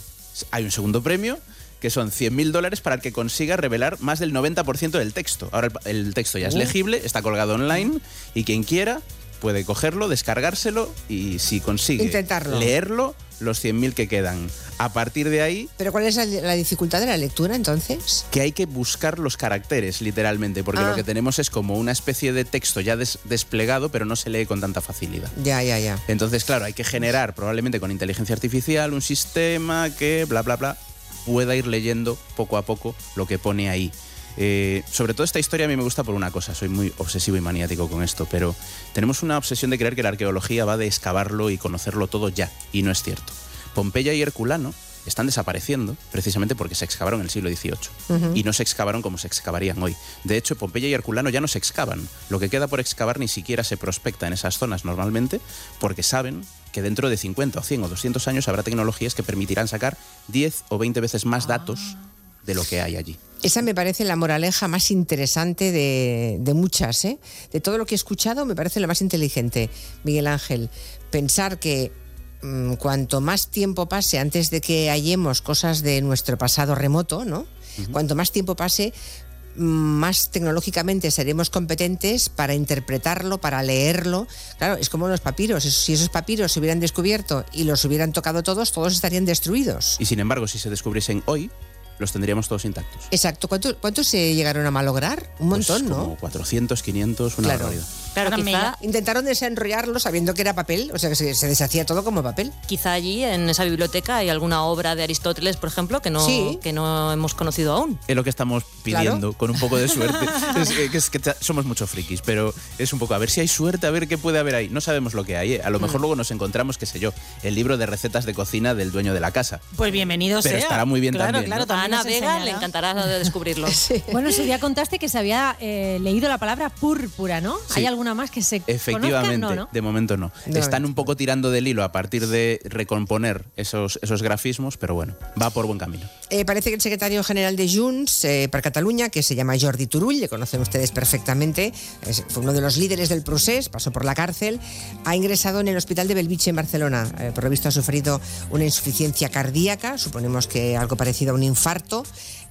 hay un segundo premio que son 100.000 dólares para el que consiga revelar más del 90% del texto. Ahora el, el texto ya es Uh. legible, está colgado online y quien quiera puede cogerlo, descargárselo y si consigue Intentarlo. leerlo, los 100.000 que quedan. A partir de ahí, ¿Pero cuál es la, la dificultad de la lectura entonces? que hay que buscar los caracteres, literalmente, porque Ah. lo que tenemos es como una especie de texto ya des- desplegado, pero no se lee con tanta facilidad. Ya, ya, ya. Entonces, claro, hay que generar probablemente con inteligencia artificial un sistema que, bla, bla, bla, pueda ir leyendo poco a poco lo que pone ahí. Eh, sobre todo esta historia a mí me gusta por una cosa, soy muy obsesivo y maniático con esto, pero tenemos una obsesión de creer que la arqueología va de excavarlo y conocerlo todo ya, y no es cierto. Pompeya y Herculano están desapareciendo precisamente porque se excavaron en el siglo XVIII y no se excavaron como se excavarían hoy. De hecho, Pompeya y Herculano ya no se excavan. Lo que queda por excavar ni siquiera se prospecta en esas zonas normalmente porque saben que dentro de 50 o 100 o 200 años habrá tecnologías que permitirán sacar 10 o 20 veces más datos de lo que hay allí. Esa me parece la moraleja más interesante de, de muchas, ¿eh? De todo lo que he escuchado, me parece lo más inteligente, Miguel Ángel. Pensar que mm, cuanto más tiempo pase antes de que hallemos cosas de nuestro pasado remoto, ¿no? Cuanto más tiempo pase, mm, más tecnológicamente seremos competentes para interpretarlo, para leerlo. Claro, es como los papiros. Si esos papiros se hubieran descubierto y los hubieran tocado todos, todos estarían destruidos. Y sin embargo, si se descubriesen hoy, los tendríamos todos intactos. Exacto. ¿Cuántos cuántos se llegaron a malograr? Un montón, Pues ¿no? Como 400, 500, una Claro. barbaridad. Claro, quizá, Intentaron desenrollarlo sabiendo que era papel, o sea que se, se deshacía todo como papel. quizá allí en esa biblioteca hay alguna obra de Aristóteles, por ejemplo, que no, Sí. que no hemos conocido aún. Es lo que estamos pidiendo, con un poco de suerte. es, que- que es que ta- somos muchos frikis, pero es un poco a ver si hay suerte, a ver qué puede haber ahí. No sabemos lo que hay. ¿eh? A lo mejor luego nos encontramos, qué sé yo, el libro de recetas de cocina del dueño de la casa. Pues bienvenido Pero sea. estará muy bien claro, también, Claro, ¿no? también Ana Vega le encantará descubrirlo. Bueno, ese día contaste que se había eh, leído la palabra púrpura, ¿no? Sí. ¿Hay alguna más que se Efectivamente, conozca? No, ¿no? de momento no. De Están un poco tirando del hilo a partir de recomponer esos, esos grafismos, pero bueno, va por buen camino. Eh, parece que el secretario general de Junts eh, para Cataluña, que se llama Jordi Turull, le conocen ustedes perfectamente, es- fue uno de los líderes del procés, pasó por la cárcel, ha ingresado en el hospital de Belviche en Barcelona. Eh, por lo visto ha sufrido una insuficiencia cardíaca, suponemos que algo parecido a un infarto parto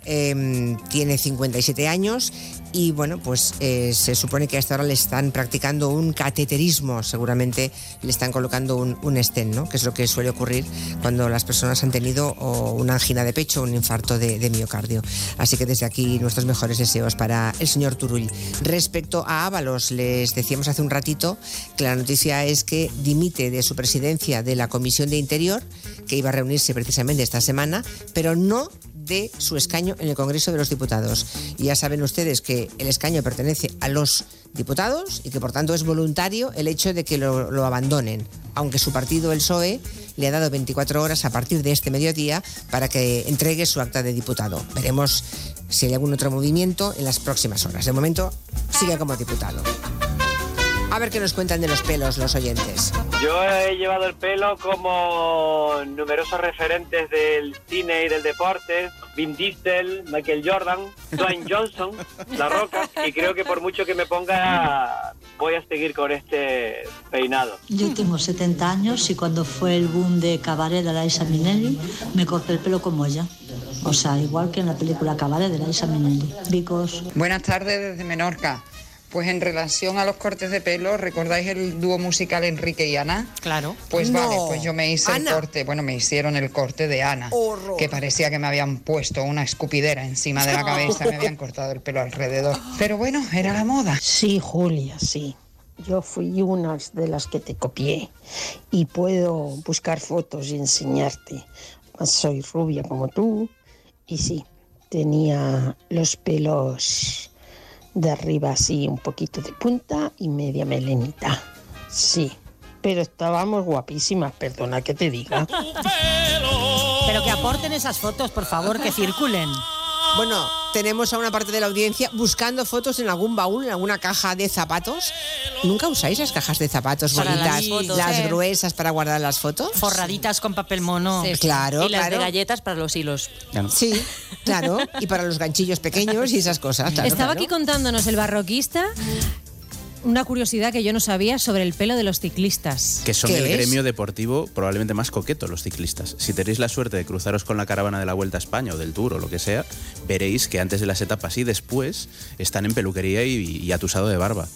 eh, tiene 57 años y bueno, pues eh, se supone que a esta hora le están practicando un cateterismo, seguramente le están colocando un, un stent, ¿no? que es lo que suele ocurrir cuando las personas han tenido una angina de pecho o un infarto de, de miocardio. Así que desde aquí nuestros mejores deseos para el señor Turull. Respecto a Ábalos, les decíamos hace un ratito que la noticia es que dimite de su presidencia de la Comisión de Interior, que iba a reunirse precisamente esta semana, pero no de su escaño en el Congreso de los Diputados. Y ya saben ustedes que el escaño pertenece a los diputados y que por tanto es voluntario el hecho de que lo, abandonen, aunque su partido, el PSOE, le ha dado 24 horas a partir de este mediodía para que entregue su acta de diputado. Veremos si hay algún otro movimiento en las próximas horas. De momento sigue como diputado. A ver qué nos cuentan de los pelos los oyentes. Yo he llevado el pelo como numerosos referentes del cine y del deporte, Vin Diesel, Michael Jordan, Dwayne Johnson, La Roca, y creo que por mucho que me ponga voy a seguir con este peinado. Yo tengo 70 años y cuando fue el boom de Cabaret de Liza Minnelli, me corté el pelo como ella. O sea, igual que en la película Cabaret de Liza Minnelli. Because Buenas tardes desde Menorca. Pues en relación a los cortes de pelo, ¿recordáis el dúo musical Enrique y Ana? Claro. Pues No. vale, pues yo me hice Ana. el corte, bueno, me hicieron el corte de Ana, Horror. que parecía que me habían puesto una escupidera encima de la cabeza, me habían cortado el pelo alrededor. Pero bueno, era la moda. Sí, Julia, sí. Yo fui una de las que te copié y puedo buscar fotos y enseñarte. Soy rubia como tú y sí, tenía los pelos de arriba así un poquito de punta y media melenita. Sí, pero estábamos guapísimas, perdona que te diga. Pero que aporten esas fotos, por favor, que circulen. Bueno, tenemos a una parte de la audiencia buscando fotos en algún baúl, en alguna caja de zapatos. ¿Nunca usáis las cajas de zapatos Para las bonitas, fotos. las gruesas para guardar las fotos? Forraditas con papel mono. Sí. Claro, y las de galletas para los hilos. Sí, claro. Y para los ganchillos pequeños y esas cosas. claro, Estaba claro. aquí contándonos el barroquista una curiosidad que yo no sabía sobre el pelo de los ciclistas. Que son ¿Qué el es? gremio deportivo probablemente más coqueto los ciclistas. Si tenéis la suerte de cruzaros con la caravana de la Vuelta a España o del Tour o lo que sea, veréis que antes de las etapas y después están en peluquería y, y atusado de barba.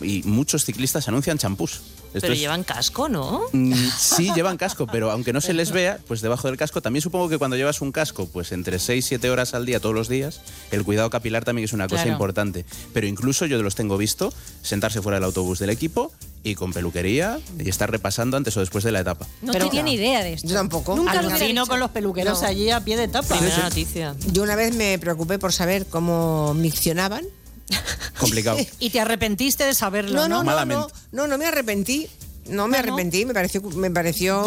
Y muchos ciclistas anuncian champús. Esto Pero es- llevan casco, ¿no? Mm, Sí, llevan casco, pero aunque no se les vea, pues debajo del casco, también supongo que cuando llevas un casco, pues entre 6 y 7 horas al día todos los días, el cuidado capilar también es una cosa Claro. importante. Pero incluso yo los tengo visto sentarse fuera del autobús del equipo y con peluquería y estar repasando antes o después de la etapa. No Pero- tenía ni idea de esto. Yo tampoco. Nunca lo con los peluqueros No. allí a pie de tapa. Primera noticia. Yo una vez me preocupé por saber cómo miccionaban. Complicado. Y te arrepentiste de saberlo, No, ¿no? no, no, no, no, no me arrepentí. No me ¿no? arrepentí, me pareció, me pareció.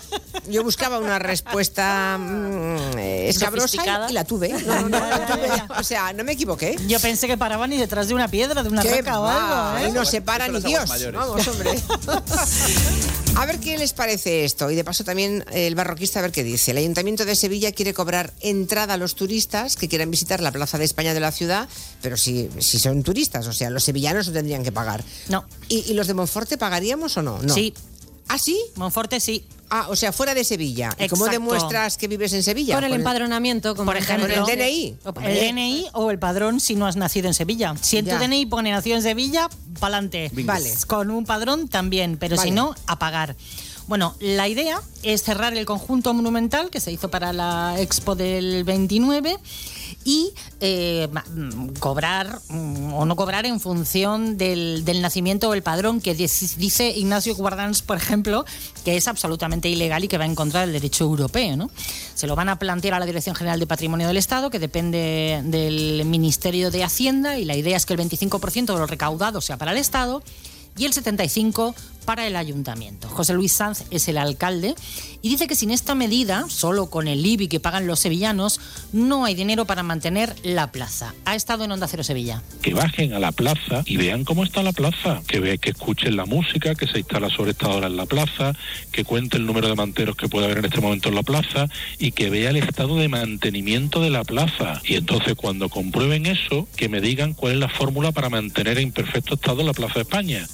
Yo buscaba una respuesta mm, eh, escabrosa y, y la tuve. No, no, no, la tuve. O sea, no me equivoqué. Yo pensé que paraban y detrás de una piedra, de una ¿Qué roca o algo, Ahí ¿eh? no se para ni Dios. mayores. Vamos, hombre. A ver qué les parece esto. Y de paso también el barroquista a ver qué dice. El Ayuntamiento de Sevilla quiere cobrar entrada a los turistas que quieran visitar la Plaza de España de la ciudad, pero si, si son turistas, o sea, los sevillanos no tendrían que pagar. No. ¿Y, y los de Monforte pagaríamos o no? no. Sí. ¿Ah, sí? Monforte sí. Ah, o sea, fuera de Sevilla. ¿Y cómo Exacto. demuestras que vives en Sevilla? Con el empadronamiento, como Por ejemplo, Con el DNI. O El DNI o el padrón si no has nacido en Sevilla. Si en Ya. tu DNI pone nacido en Sevilla, pa'lante. Bingo. Vale. Con un padrón también, pero Vale. si no, a pagar. Bueno, la idea es cerrar el conjunto monumental que se hizo para la Expo del 29 y eh, mm, cobrar mm, o no cobrar en función del, del nacimiento o el padrón que dice dice Ignacio Guardans, por ejemplo, que es absolutamente ilegal y que va en contra del derecho europeo. ¿no? Se lo van a plantear a la Dirección General de Patrimonio del Estado, que depende del Ministerio de Hacienda, y la idea es que el 25% de lo recaudado sea para el Estado y el 75 para el ayuntamiento. José Luis Sanz es el alcalde y dice que sin esta medida, solo con el IBI que pagan los sevillanos, no hay dinero para mantener la plaza. Ha estado en Onda Cero Sevilla. que bajen a la plaza y vean cómo está la plaza, que ve, que escuchen la música que se instala sobre esta hora en la plaza, que cuente el número de manteros que puede haber en este momento en la plaza y que vea el estado de mantenimiento de la plaza. Y entonces cuando comprueben eso, que me digan cuál es la fórmula para mantener en perfecto estado la Plaza de España.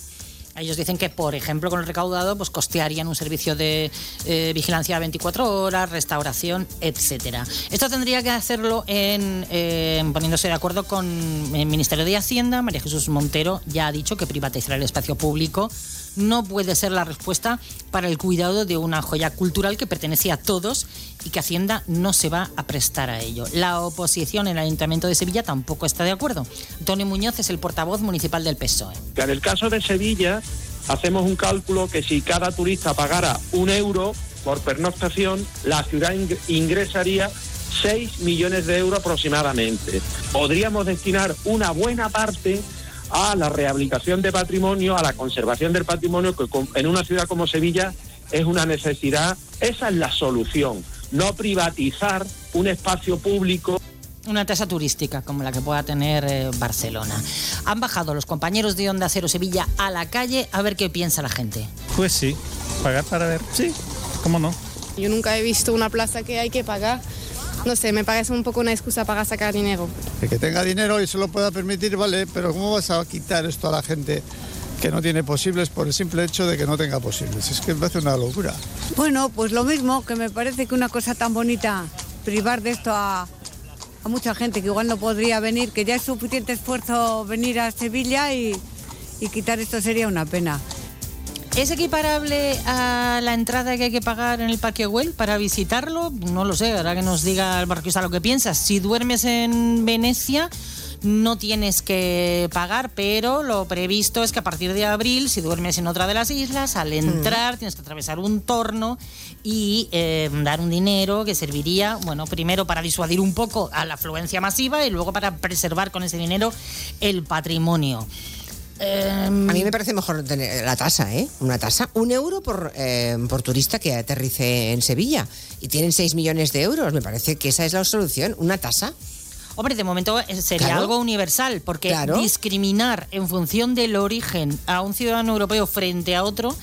Ellos dicen que, por ejemplo, con el recaudado, pues costearían un servicio de eh, vigilancia 24 horas, restauración, etcétera. Esto tendría que hacerlo en, eh, poniéndose de acuerdo con el Ministerio de Hacienda. María Jesús Montero ya ha dicho que privatizar el espacio público no puede ser la respuesta para el cuidado de una joya cultural que pertenece a todos y que Hacienda no se va a prestar a ello. La oposición en el Ayuntamiento de Sevilla tampoco está de acuerdo. Antonio Muñoz es el portavoz municipal del PSOE. En el caso de Sevilla hacemos un cálculo que si cada turista pagara un euro por pernoctación, la ciudad ing- ingresaría 6 millones de euros aproximadamente. Podríamos destinar una buena parte a la rehabilitación de patrimonio, a la conservación del patrimonio, que en una ciudad como Sevilla es una necesidad. Esa es la solución, no privatizar un espacio público una tasa turística como la que pueda tener eh, Barcelona. Han bajado los compañeros de Onda Cero Sevilla a la calle a ver qué piensa la gente. Pues sí, pagar para ver, sí, ¿cómo no? Yo nunca he visto una plaza que hay que pagar. No sé, me parece un poco una excusa para sacar dinero. El que tenga dinero y se lo pueda permitir, vale, pero ¿cómo vas a quitar esto a la gente que no tiene posibles por el simple hecho de que no tenga posibles? Es que me parece una locura. Bueno, pues lo mismo, que me parece que una cosa tan bonita, privar de esto a, a mucha gente que igual no podría venir, que ya es suficiente esfuerzo venir a Sevilla y, y quitar esto sería una pena. ¿Es equiparable a la entrada que hay que pagar en el Parque Güell para visitarlo? No lo sé, ahora que nos diga el barquista lo que piensas. Si duermes en Venecia, no tienes que pagar, pero lo previsto es que a partir de abril, si duermes en otra de las islas, al entrar tienes que atravesar un torno y eh, dar un dinero que serviría, bueno, primero para disuadir un poco a la afluencia masiva y luego para preservar con ese dinero el patrimonio. A mí me parece mejor tener la tasa, ¿eh? Una tasa. Un euro por, eh, por turista que aterrice en Sevilla. Y tienen 6 millones de euros. Me parece que esa es la solución. Una tasa. Hombre, de momento eh, sería Claro. algo universal, porque Claro. discriminar en función del origen a un ciudadano europeo frente a otro.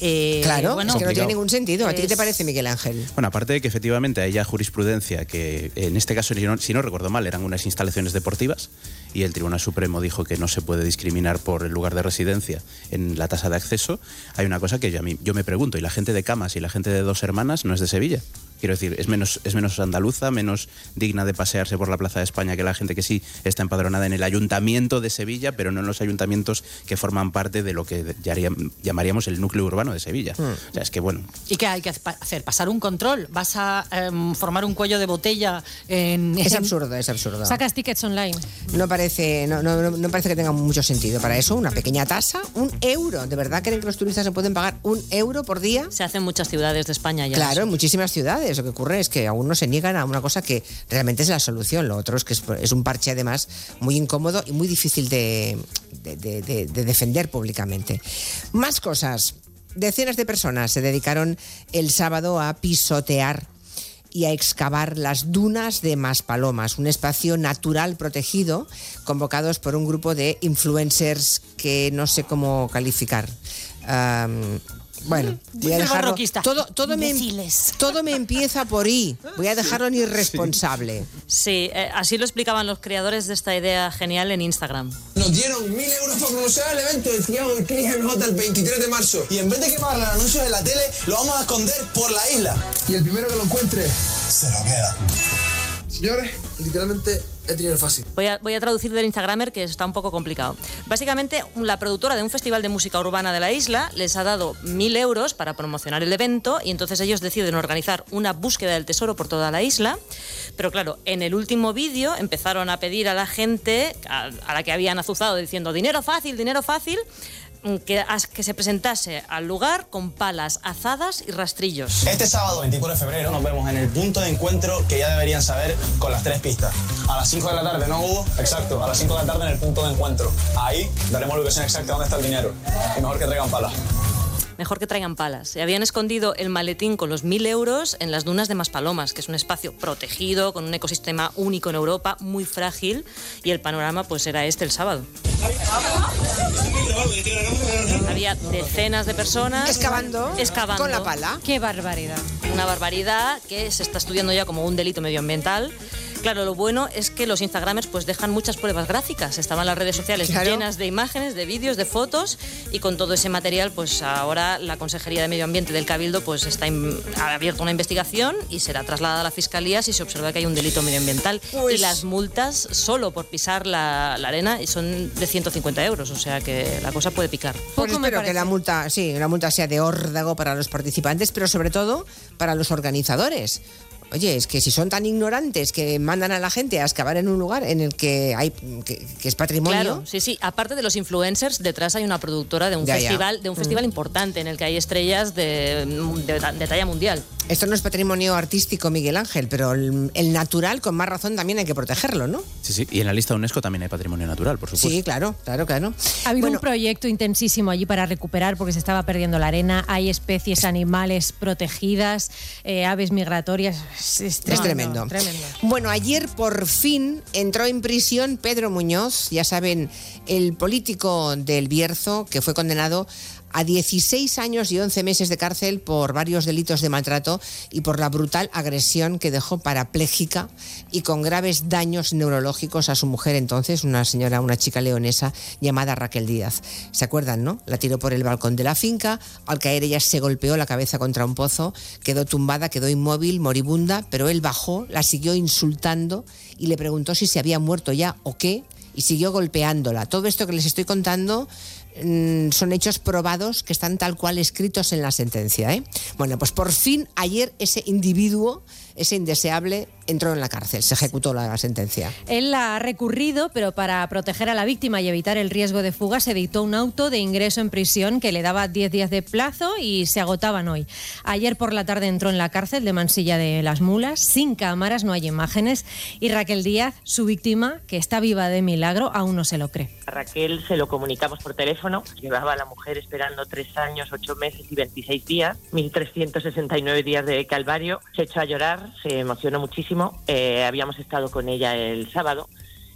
eh, Claro, bueno, es que no tiene ningún sentido. ¿A ti qué te es- parece, Miguel Ángel? Bueno, aparte de que efectivamente hay ya jurisprudencia que en este caso, si no, si no recuerdo mal, eran unas instalaciones deportivas y el Tribunal Supremo dijo que no se puede discriminar por el lugar de residencia en la tasa de acceso, hay una cosa que yo, me pregunto, ¿y la gente de Camas y la gente de Dos Hermanas no es de Sevilla? Quiero decir, es menos, es menos andaluza, menos digna de pasearse por la Plaza de España que la gente que sí está empadronada en el Ayuntamiento de Sevilla, pero no en los ayuntamientos que forman parte de lo que llamaríam- llamaríamos el núcleo urbano de Sevilla. O sea, es que bueno, ¿Y qué hay que hacer? ¿Pasar un control? ¿Vas a em, formar un cuello de botella en... Es absurdo, es absurdo. Sacas tickets online. No parece, no, no, no- no parece que tenga mucho sentido. Para eso, una pequeña tasa, un euro. ¿De verdad creen que los turistas se pueden pagar un euro por día? Se hace en muchas ciudades de España ya. Claro, en muchísimas ciudades. Lo que ocurre es que aún no se niegan a una cosa que realmente es la solución. Lo otro es que es, un parche, además, muy incómodo y muy difícil de, de- de- de- de defender públicamente. Más cosas. Decenas de personas se dedicaron el sábado a pisotear y a excavar las dunas de Maspalomas, un espacio natural protegido, convocados por un grupo de influencers que no sé cómo calificar. Bueno, voy a El dejarlo. Todo, todo, me, todo me empieza por I. Voy a dejarlo en irresponsable. Sí, eh, así lo explicaban los creadores de esta idea genial en Instagram. Nos dieron mil euros para promocionar el evento del Triángulo del Cris MJ el 23 de marzo. Y en vez de que paguen los anuncios de la tele, lo vamos a esconder por la isla. Y el primero que lo encuentre, se lo queda. Señores, literalmente he tenido fácil. Voy a, traducir del Instagramer que está un poco complicado. Básicamente, la productora de un festival de música urbana de la isla les ha dado mil euros para promocionar el evento y entonces ellos deciden organizar una búsqueda del tesoro por toda la isla. Pero claro, en el último vídeo empezaron a pedir a la gente, a, la que habían azuzado diciendo dinero fácil, dinero fácil, que, que se presentase al lugar con palas azadas y rastrillos. Este sábado 24 de febrero nos vemos en el punto de encuentro que ya deberían saber con las tres pistas. A las 5 de la tarde, ¿no, Hugo? Exacto, a las 5 de la tarde en el punto de encuentro. Ahí daremos la ubicación exacta de dónde está el dinero. Y mejor que traigan palas. Mejor que traigan palas. Se habían escondido el maletín con los mil euros en las dunas de Maspalomas, que es un espacio protegido, con un ecosistema único en Europa, muy frágil, y el panorama pues era este el sábado. Había decenas de personas Excavando, excavando con la pala. Qué barbaridad. Una barbaridad que se está estudiando ya como un delito medioambiental. Claro, lo bueno es que los Instagramers pues dejan muchas pruebas gráficas. Estaban las redes sociales Claro. llenas de imágenes, de vídeos, de fotos y con todo ese material pues ahora la Consejería de Medio Ambiente del Cabildo pues está in- ha abierto una investigación y será trasladada a la Fiscalía si se observa que hay un delito medioambiental. Pues Y las multas solo por pisar la, la arena son de 150 euros, o sea que la cosa puede picar. Pues espero que la multa, sí, la multa sea de órdago para los participantes, pero sobre todo para los organizadores. Oye, es que si son tan ignorantes que mandan a la gente a excavar en un lugar en el que hay que, que es patrimonio. Claro, sí, sí. Aparte de los influencers, detrás hay una productora de un Ya, ya. festival, de un Mm. festival importante en el que hay estrellas de, de- de talla mundial. Esto no es patrimonio artístico, Miguel Ángel, pero el, el natural, con más razón, también hay que protegerlo, ¿no? Sí, sí. Y en la lista UNESCO también hay patrimonio natural, por supuesto. Sí, claro, claro, claro. Ha habido un proyecto intensísimo allí para recuperar porque se estaba perdiendo la arena. Hay especies animales protegidas, eh, aves migratorias. Es, Es tremendo. Bueno, ayer por fin entró en prisión Pedro Muñoz, ya saben, el político del Bierzo, que fue condenado a 16 años y 11 meses de cárcel por varios delitos de maltrato y por la brutal agresión que dejó parapléjica y con graves daños neurológicos a su mujer entonces, una señora, una chica leonesa llamada Raquel Díaz. ¿Se acuerdan, no? La tiró por el balcón de la finca, al caer ella se golpeó la cabeza contra un pozo, quedó tumbada, quedó inmóvil, moribunda, pero él bajó, la siguió insultando y le preguntó si se había muerto ya o qué y siguió golpeándola. Todo esto que les estoy contando son hechos probados que están tal cual escritos en la sentencia. ¿eh? Bueno, pues por fin ayer ese individuo, ese indeseable, entró en la cárcel, se ejecutó la sentencia. Él la ha recurrido, pero para proteger a la víctima y evitar el riesgo de fuga se dictó un auto de ingreso en prisión que le daba 10 días de plazo y se agotaban hoy. Ayer por la tarde entró en la cárcel de Mansilla de las Mulas, sin cámaras, no hay imágenes, y Raquel Díaz, su víctima, que está viva de milagro, aún no se lo cree. A Raquel se lo comunicamos por teléfono. Llevaba a la mujer esperando tres años, ocho meses y 26 días, 1.369 días de calvario. Se echó a llorar, se emocionó muchísimo. Eh, habíamos estado con ella el sábado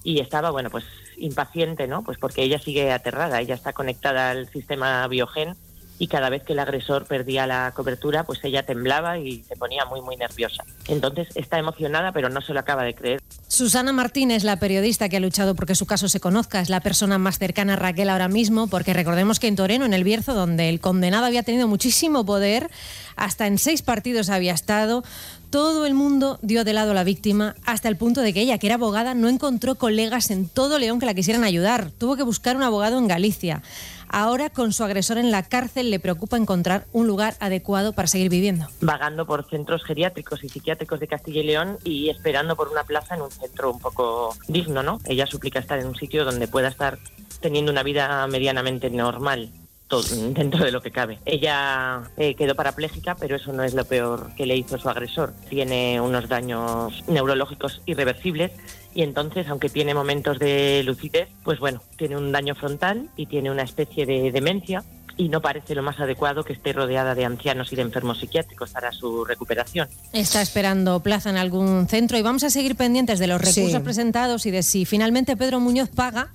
y estaba, bueno, pues impaciente, ¿no? Pues porque ella sigue aterrada, ella está conectada al sistema biogen y cada vez que el agresor perdía la cobertura, pues ella temblaba y se ponía muy, muy nerviosa. Entonces está emocionada, pero no se lo acaba de creer. Susana Martínez, la periodista que ha luchado porque su caso se conozca, es la persona más cercana a Raquel ahora mismo, porque recordemos que en Toreno, en el Bierzo, donde el condenado había tenido muchísimo poder, hasta en seis partidos había estado, todo el mundo dio de lado a la víctima hasta el punto de que ella, que era abogada, no encontró colegas en todo León que la quisieran ayudar. Tuvo que buscar un abogado en Galicia. Ahora, con su agresor en la cárcel, le preocupa encontrar un lugar adecuado para seguir viviendo. Vagando por centros geriátricos y psiquiátricos de Castilla y León y esperando por una plaza en un centro un poco digno, ¿no? Ella suplica estar en un sitio donde pueda estar teniendo una vida medianamente normal to- dentro de lo que cabe. Ella eh, quedó parapléjica, pero eso no es lo peor que le hizo su agresor. Tiene unos daños neurológicos irreversibles y entonces, aunque tiene momentos de lucidez, pues bueno, tiene un daño frontal y tiene una especie de demencia y no parece lo más adecuado que esté rodeada de ancianos y de enfermos psiquiátricos para su recuperación. Está esperando plaza en algún centro y vamos a seguir pendientes de los recursos Sí. presentados y de si finalmente Pedro Muñoz paga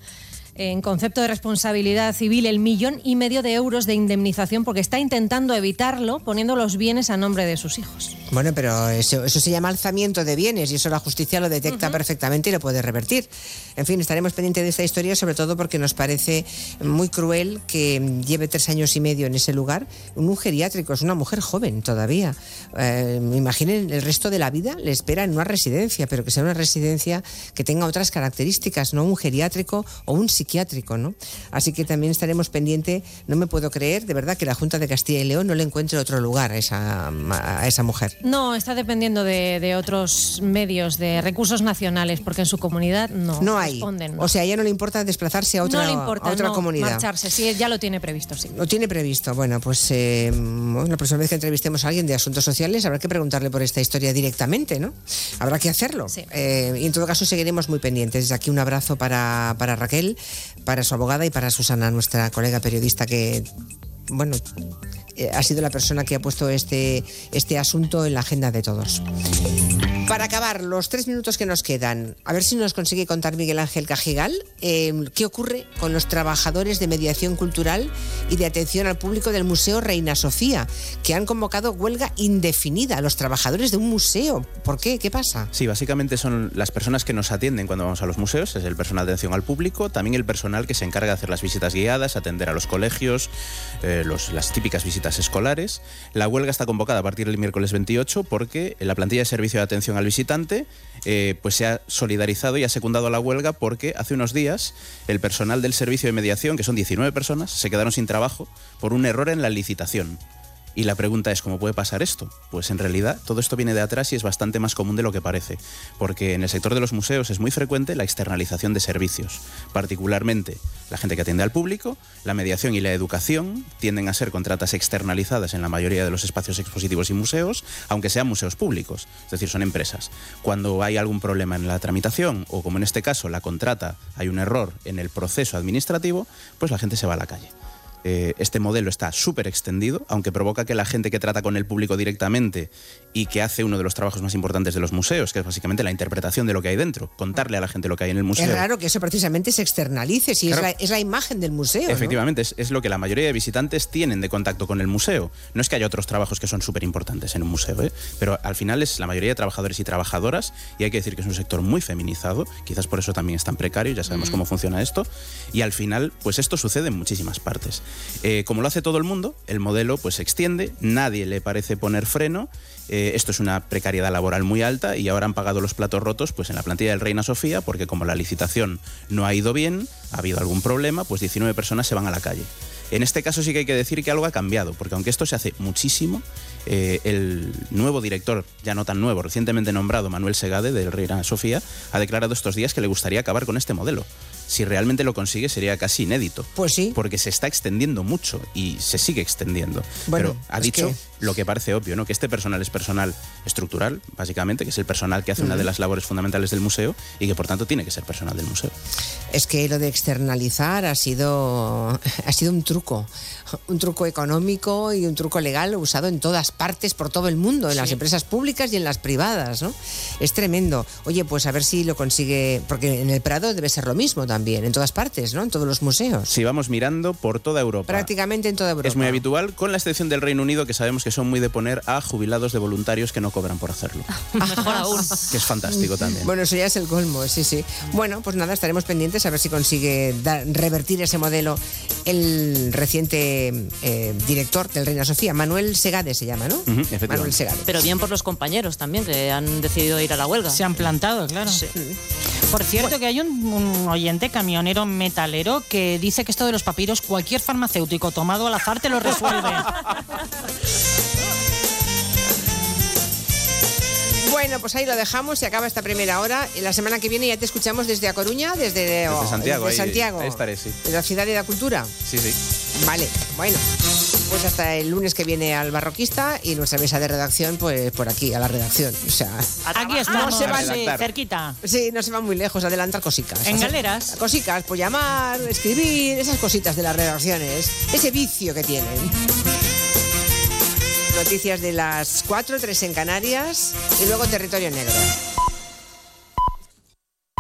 en concepto de responsabilidad civil el millón y medio de euros de indemnización porque está intentando evitarlo poniendo los bienes a nombre de sus hijos. Bueno, pero eso, eso se llama alzamiento de bienes y eso la justicia lo detecta perfectamente y lo puede revertir. En fin, estaremos pendientes de esta historia, sobre todo porque nos parece muy cruel que lleve tres años y medio en ese lugar un geriátrico, es una mujer joven todavía. Eh, imaginen, el resto de la vida le espera en una residencia, pero que sea una residencia que tenga otras características, no un geriátrico o un psiquiátrico, ¿no? Así que también estaremos pendientes, no me puedo creer, de verdad, que la Junta de Castilla y León no le encuentre otro lugar a esa, a esa mujer. No, está dependiendo de, de otros medios, de recursos nacionales, porque en su comunidad no, No hay. responden. O sea, a ella no le importa desplazarse a otra, no le importa a otra no, comunidad. marcharse, sí, ya lo tiene previsto, sí. Lo tiene previsto. Bueno, pues eh, la próxima vez que entrevistemos a alguien de asuntos sociales habrá que preguntarle por esta historia directamente, ¿no? Habrá que hacerlo. Eh, y en todo caso seguiremos muy pendientes. Desde aquí un abrazo para, para Raquel, para su abogada y para Susana, nuestra colega periodista que, bueno, eh, ha sido la persona que ha puesto este, este asunto en la agenda de todos. Para acabar, los tres minutos que nos quedan, a ver si nos consigue contar Miguel Ángel Cajigal eh, qué ocurre con los trabajadores de mediación cultural y de atención al público del Museo Reina Sofía, que han convocado huelga indefinida a los trabajadores de un museo. ¿Por qué? ¿Qué pasa? Sí, básicamente son las personas que nos atienden cuando vamos a los museos, es el personal de atención al público, también el personal que se encarga de hacer las visitas guiadas, atender a los colegios, eh, los- las típicas visitas escolares. La huelga está convocada a partir del miércoles 28 porque la plantilla de servicio de atención al visitante eh, pues se ha solidarizado y ha secundado a la huelga porque hace unos días el personal del servicio de mediación, que son 19 personas, se quedaron sin trabajo por un error en la licitación. Y la pregunta es, ¿cómo puede pasar esto? Pues en realidad todo esto viene de atrás y es bastante más común de lo que parece, porque en el sector de los museos es muy frecuente la externalización de servicios, particularmente la gente que atiende al público, la mediación y la educación tienden a ser contratas externalizadas en la mayoría de los espacios expositivos y museos, aunque sean museos públicos, es decir, son empresas. Cuando hay algún problema en la tramitación o como en este caso la contrata, hay un error en el proceso administrativo, pues la gente se va a la calle. Eh, este modelo está súper extendido, aunque provoca que la gente que trata con el público directamente y que hace uno de los trabajos más importantes de los museos, que es básicamente la interpretación de lo que hay dentro, contarle a la gente lo que hay en el museo. Es raro que eso precisamente se externalice, si Claro. es, la, es la imagen del museo. ¿no? Efectivamente, es, es lo que la mayoría de visitantes tienen de contacto con el museo. No es que haya otros trabajos que son súper importantes en un museo, ¿eh? pero al final es la mayoría de trabajadores y trabajadoras, y hay que decir que es un sector muy feminizado, quizás por eso también es tan precario, ya sabemos Mm. cómo funciona esto, y al final, pues esto sucede en muchísimas partes. Eh, como lo hace todo el mundo, el modelo pues se extiende, nadie le parece poner freno, eh, esto es una precariedad laboral muy alta y ahora han pagado los platos rotos pues en la plantilla del Reina Sofía porque como la licitación no ha ido bien, ha habido algún problema, pues 19 personas se van a la calle. En este caso sí que hay que decir que algo ha cambiado, porque aunque esto se hace muchísimo, eh, el nuevo director, ya no tan nuevo, recientemente nombrado Manuel Segade del Reina Sofía, ha declarado estos días que le gustaría acabar con este modelo. Si realmente lo consigue sería casi inédito. Pues sí. Porque se está extendiendo mucho y se sigue extendiendo. Bueno, Pero ha dicho que- lo que parece obvio, ¿no? Que este personal es personal estructural, básicamente, que es el personal que hace una de las labores fundamentales del museo y que por tanto tiene que ser personal del museo. Es que lo de externalizar ha sido, ha sido un truco, un truco económico y un truco legal usado en todas partes, por todo el mundo, en las empresas públicas y en las privadas, ¿no? Es tremendo. Oye, pues a ver si lo consigue, porque en el Prado debe ser lo mismo también, en todas partes, ¿no? En todos los museos. Si vamos mirando por toda Europa. Prácticamente en toda Europa. Es muy habitual, con la excepción del Reino Unido, que sabemos que son muy de poner a jubilados de voluntarios que no cobran por hacerlo. Mejor aún. Que es fantástico también. Bueno, eso ya es el colmo, sí, sí. Bueno, pues nada, estaremos pendientes a ver si consigue dar- revertir ese modelo el reciente eh, director del Reina Sofía, Manuel Segade se llama, ¿no? Manuel Segade. Pero bien por los compañeros también, que han decidido ir a la huelga. Se han plantado, claro. Por cierto, que hay un, un oyente camionero metalero que dice que esto de los papiros, cualquier farmacéutico tomado al azar te lo resuelve. Bueno, pues ahí lo dejamos, se acaba esta primera hora. Y la semana que viene ya te escuchamos desde A Coruña, desde, Desde Santiago, desde ahí- Santiago, ahí estaré, sí. de la ciudad de la cultura. Sí, sí. Vale, bueno, pues hasta el lunes que viene al barroquista y nuestra mesa de redacción, pues por aquí, a la redacción. O sea, Aquí estamos, no se van, sí, cerquita. Sí, no se van muy lejos, adelantar cositas. En galeras. Cositas, pues llamar, escribir, esas cositas de las redacciones, ese vicio que tienen. Noticias de las 4, 3 en Canarias y luego Territorio Negro.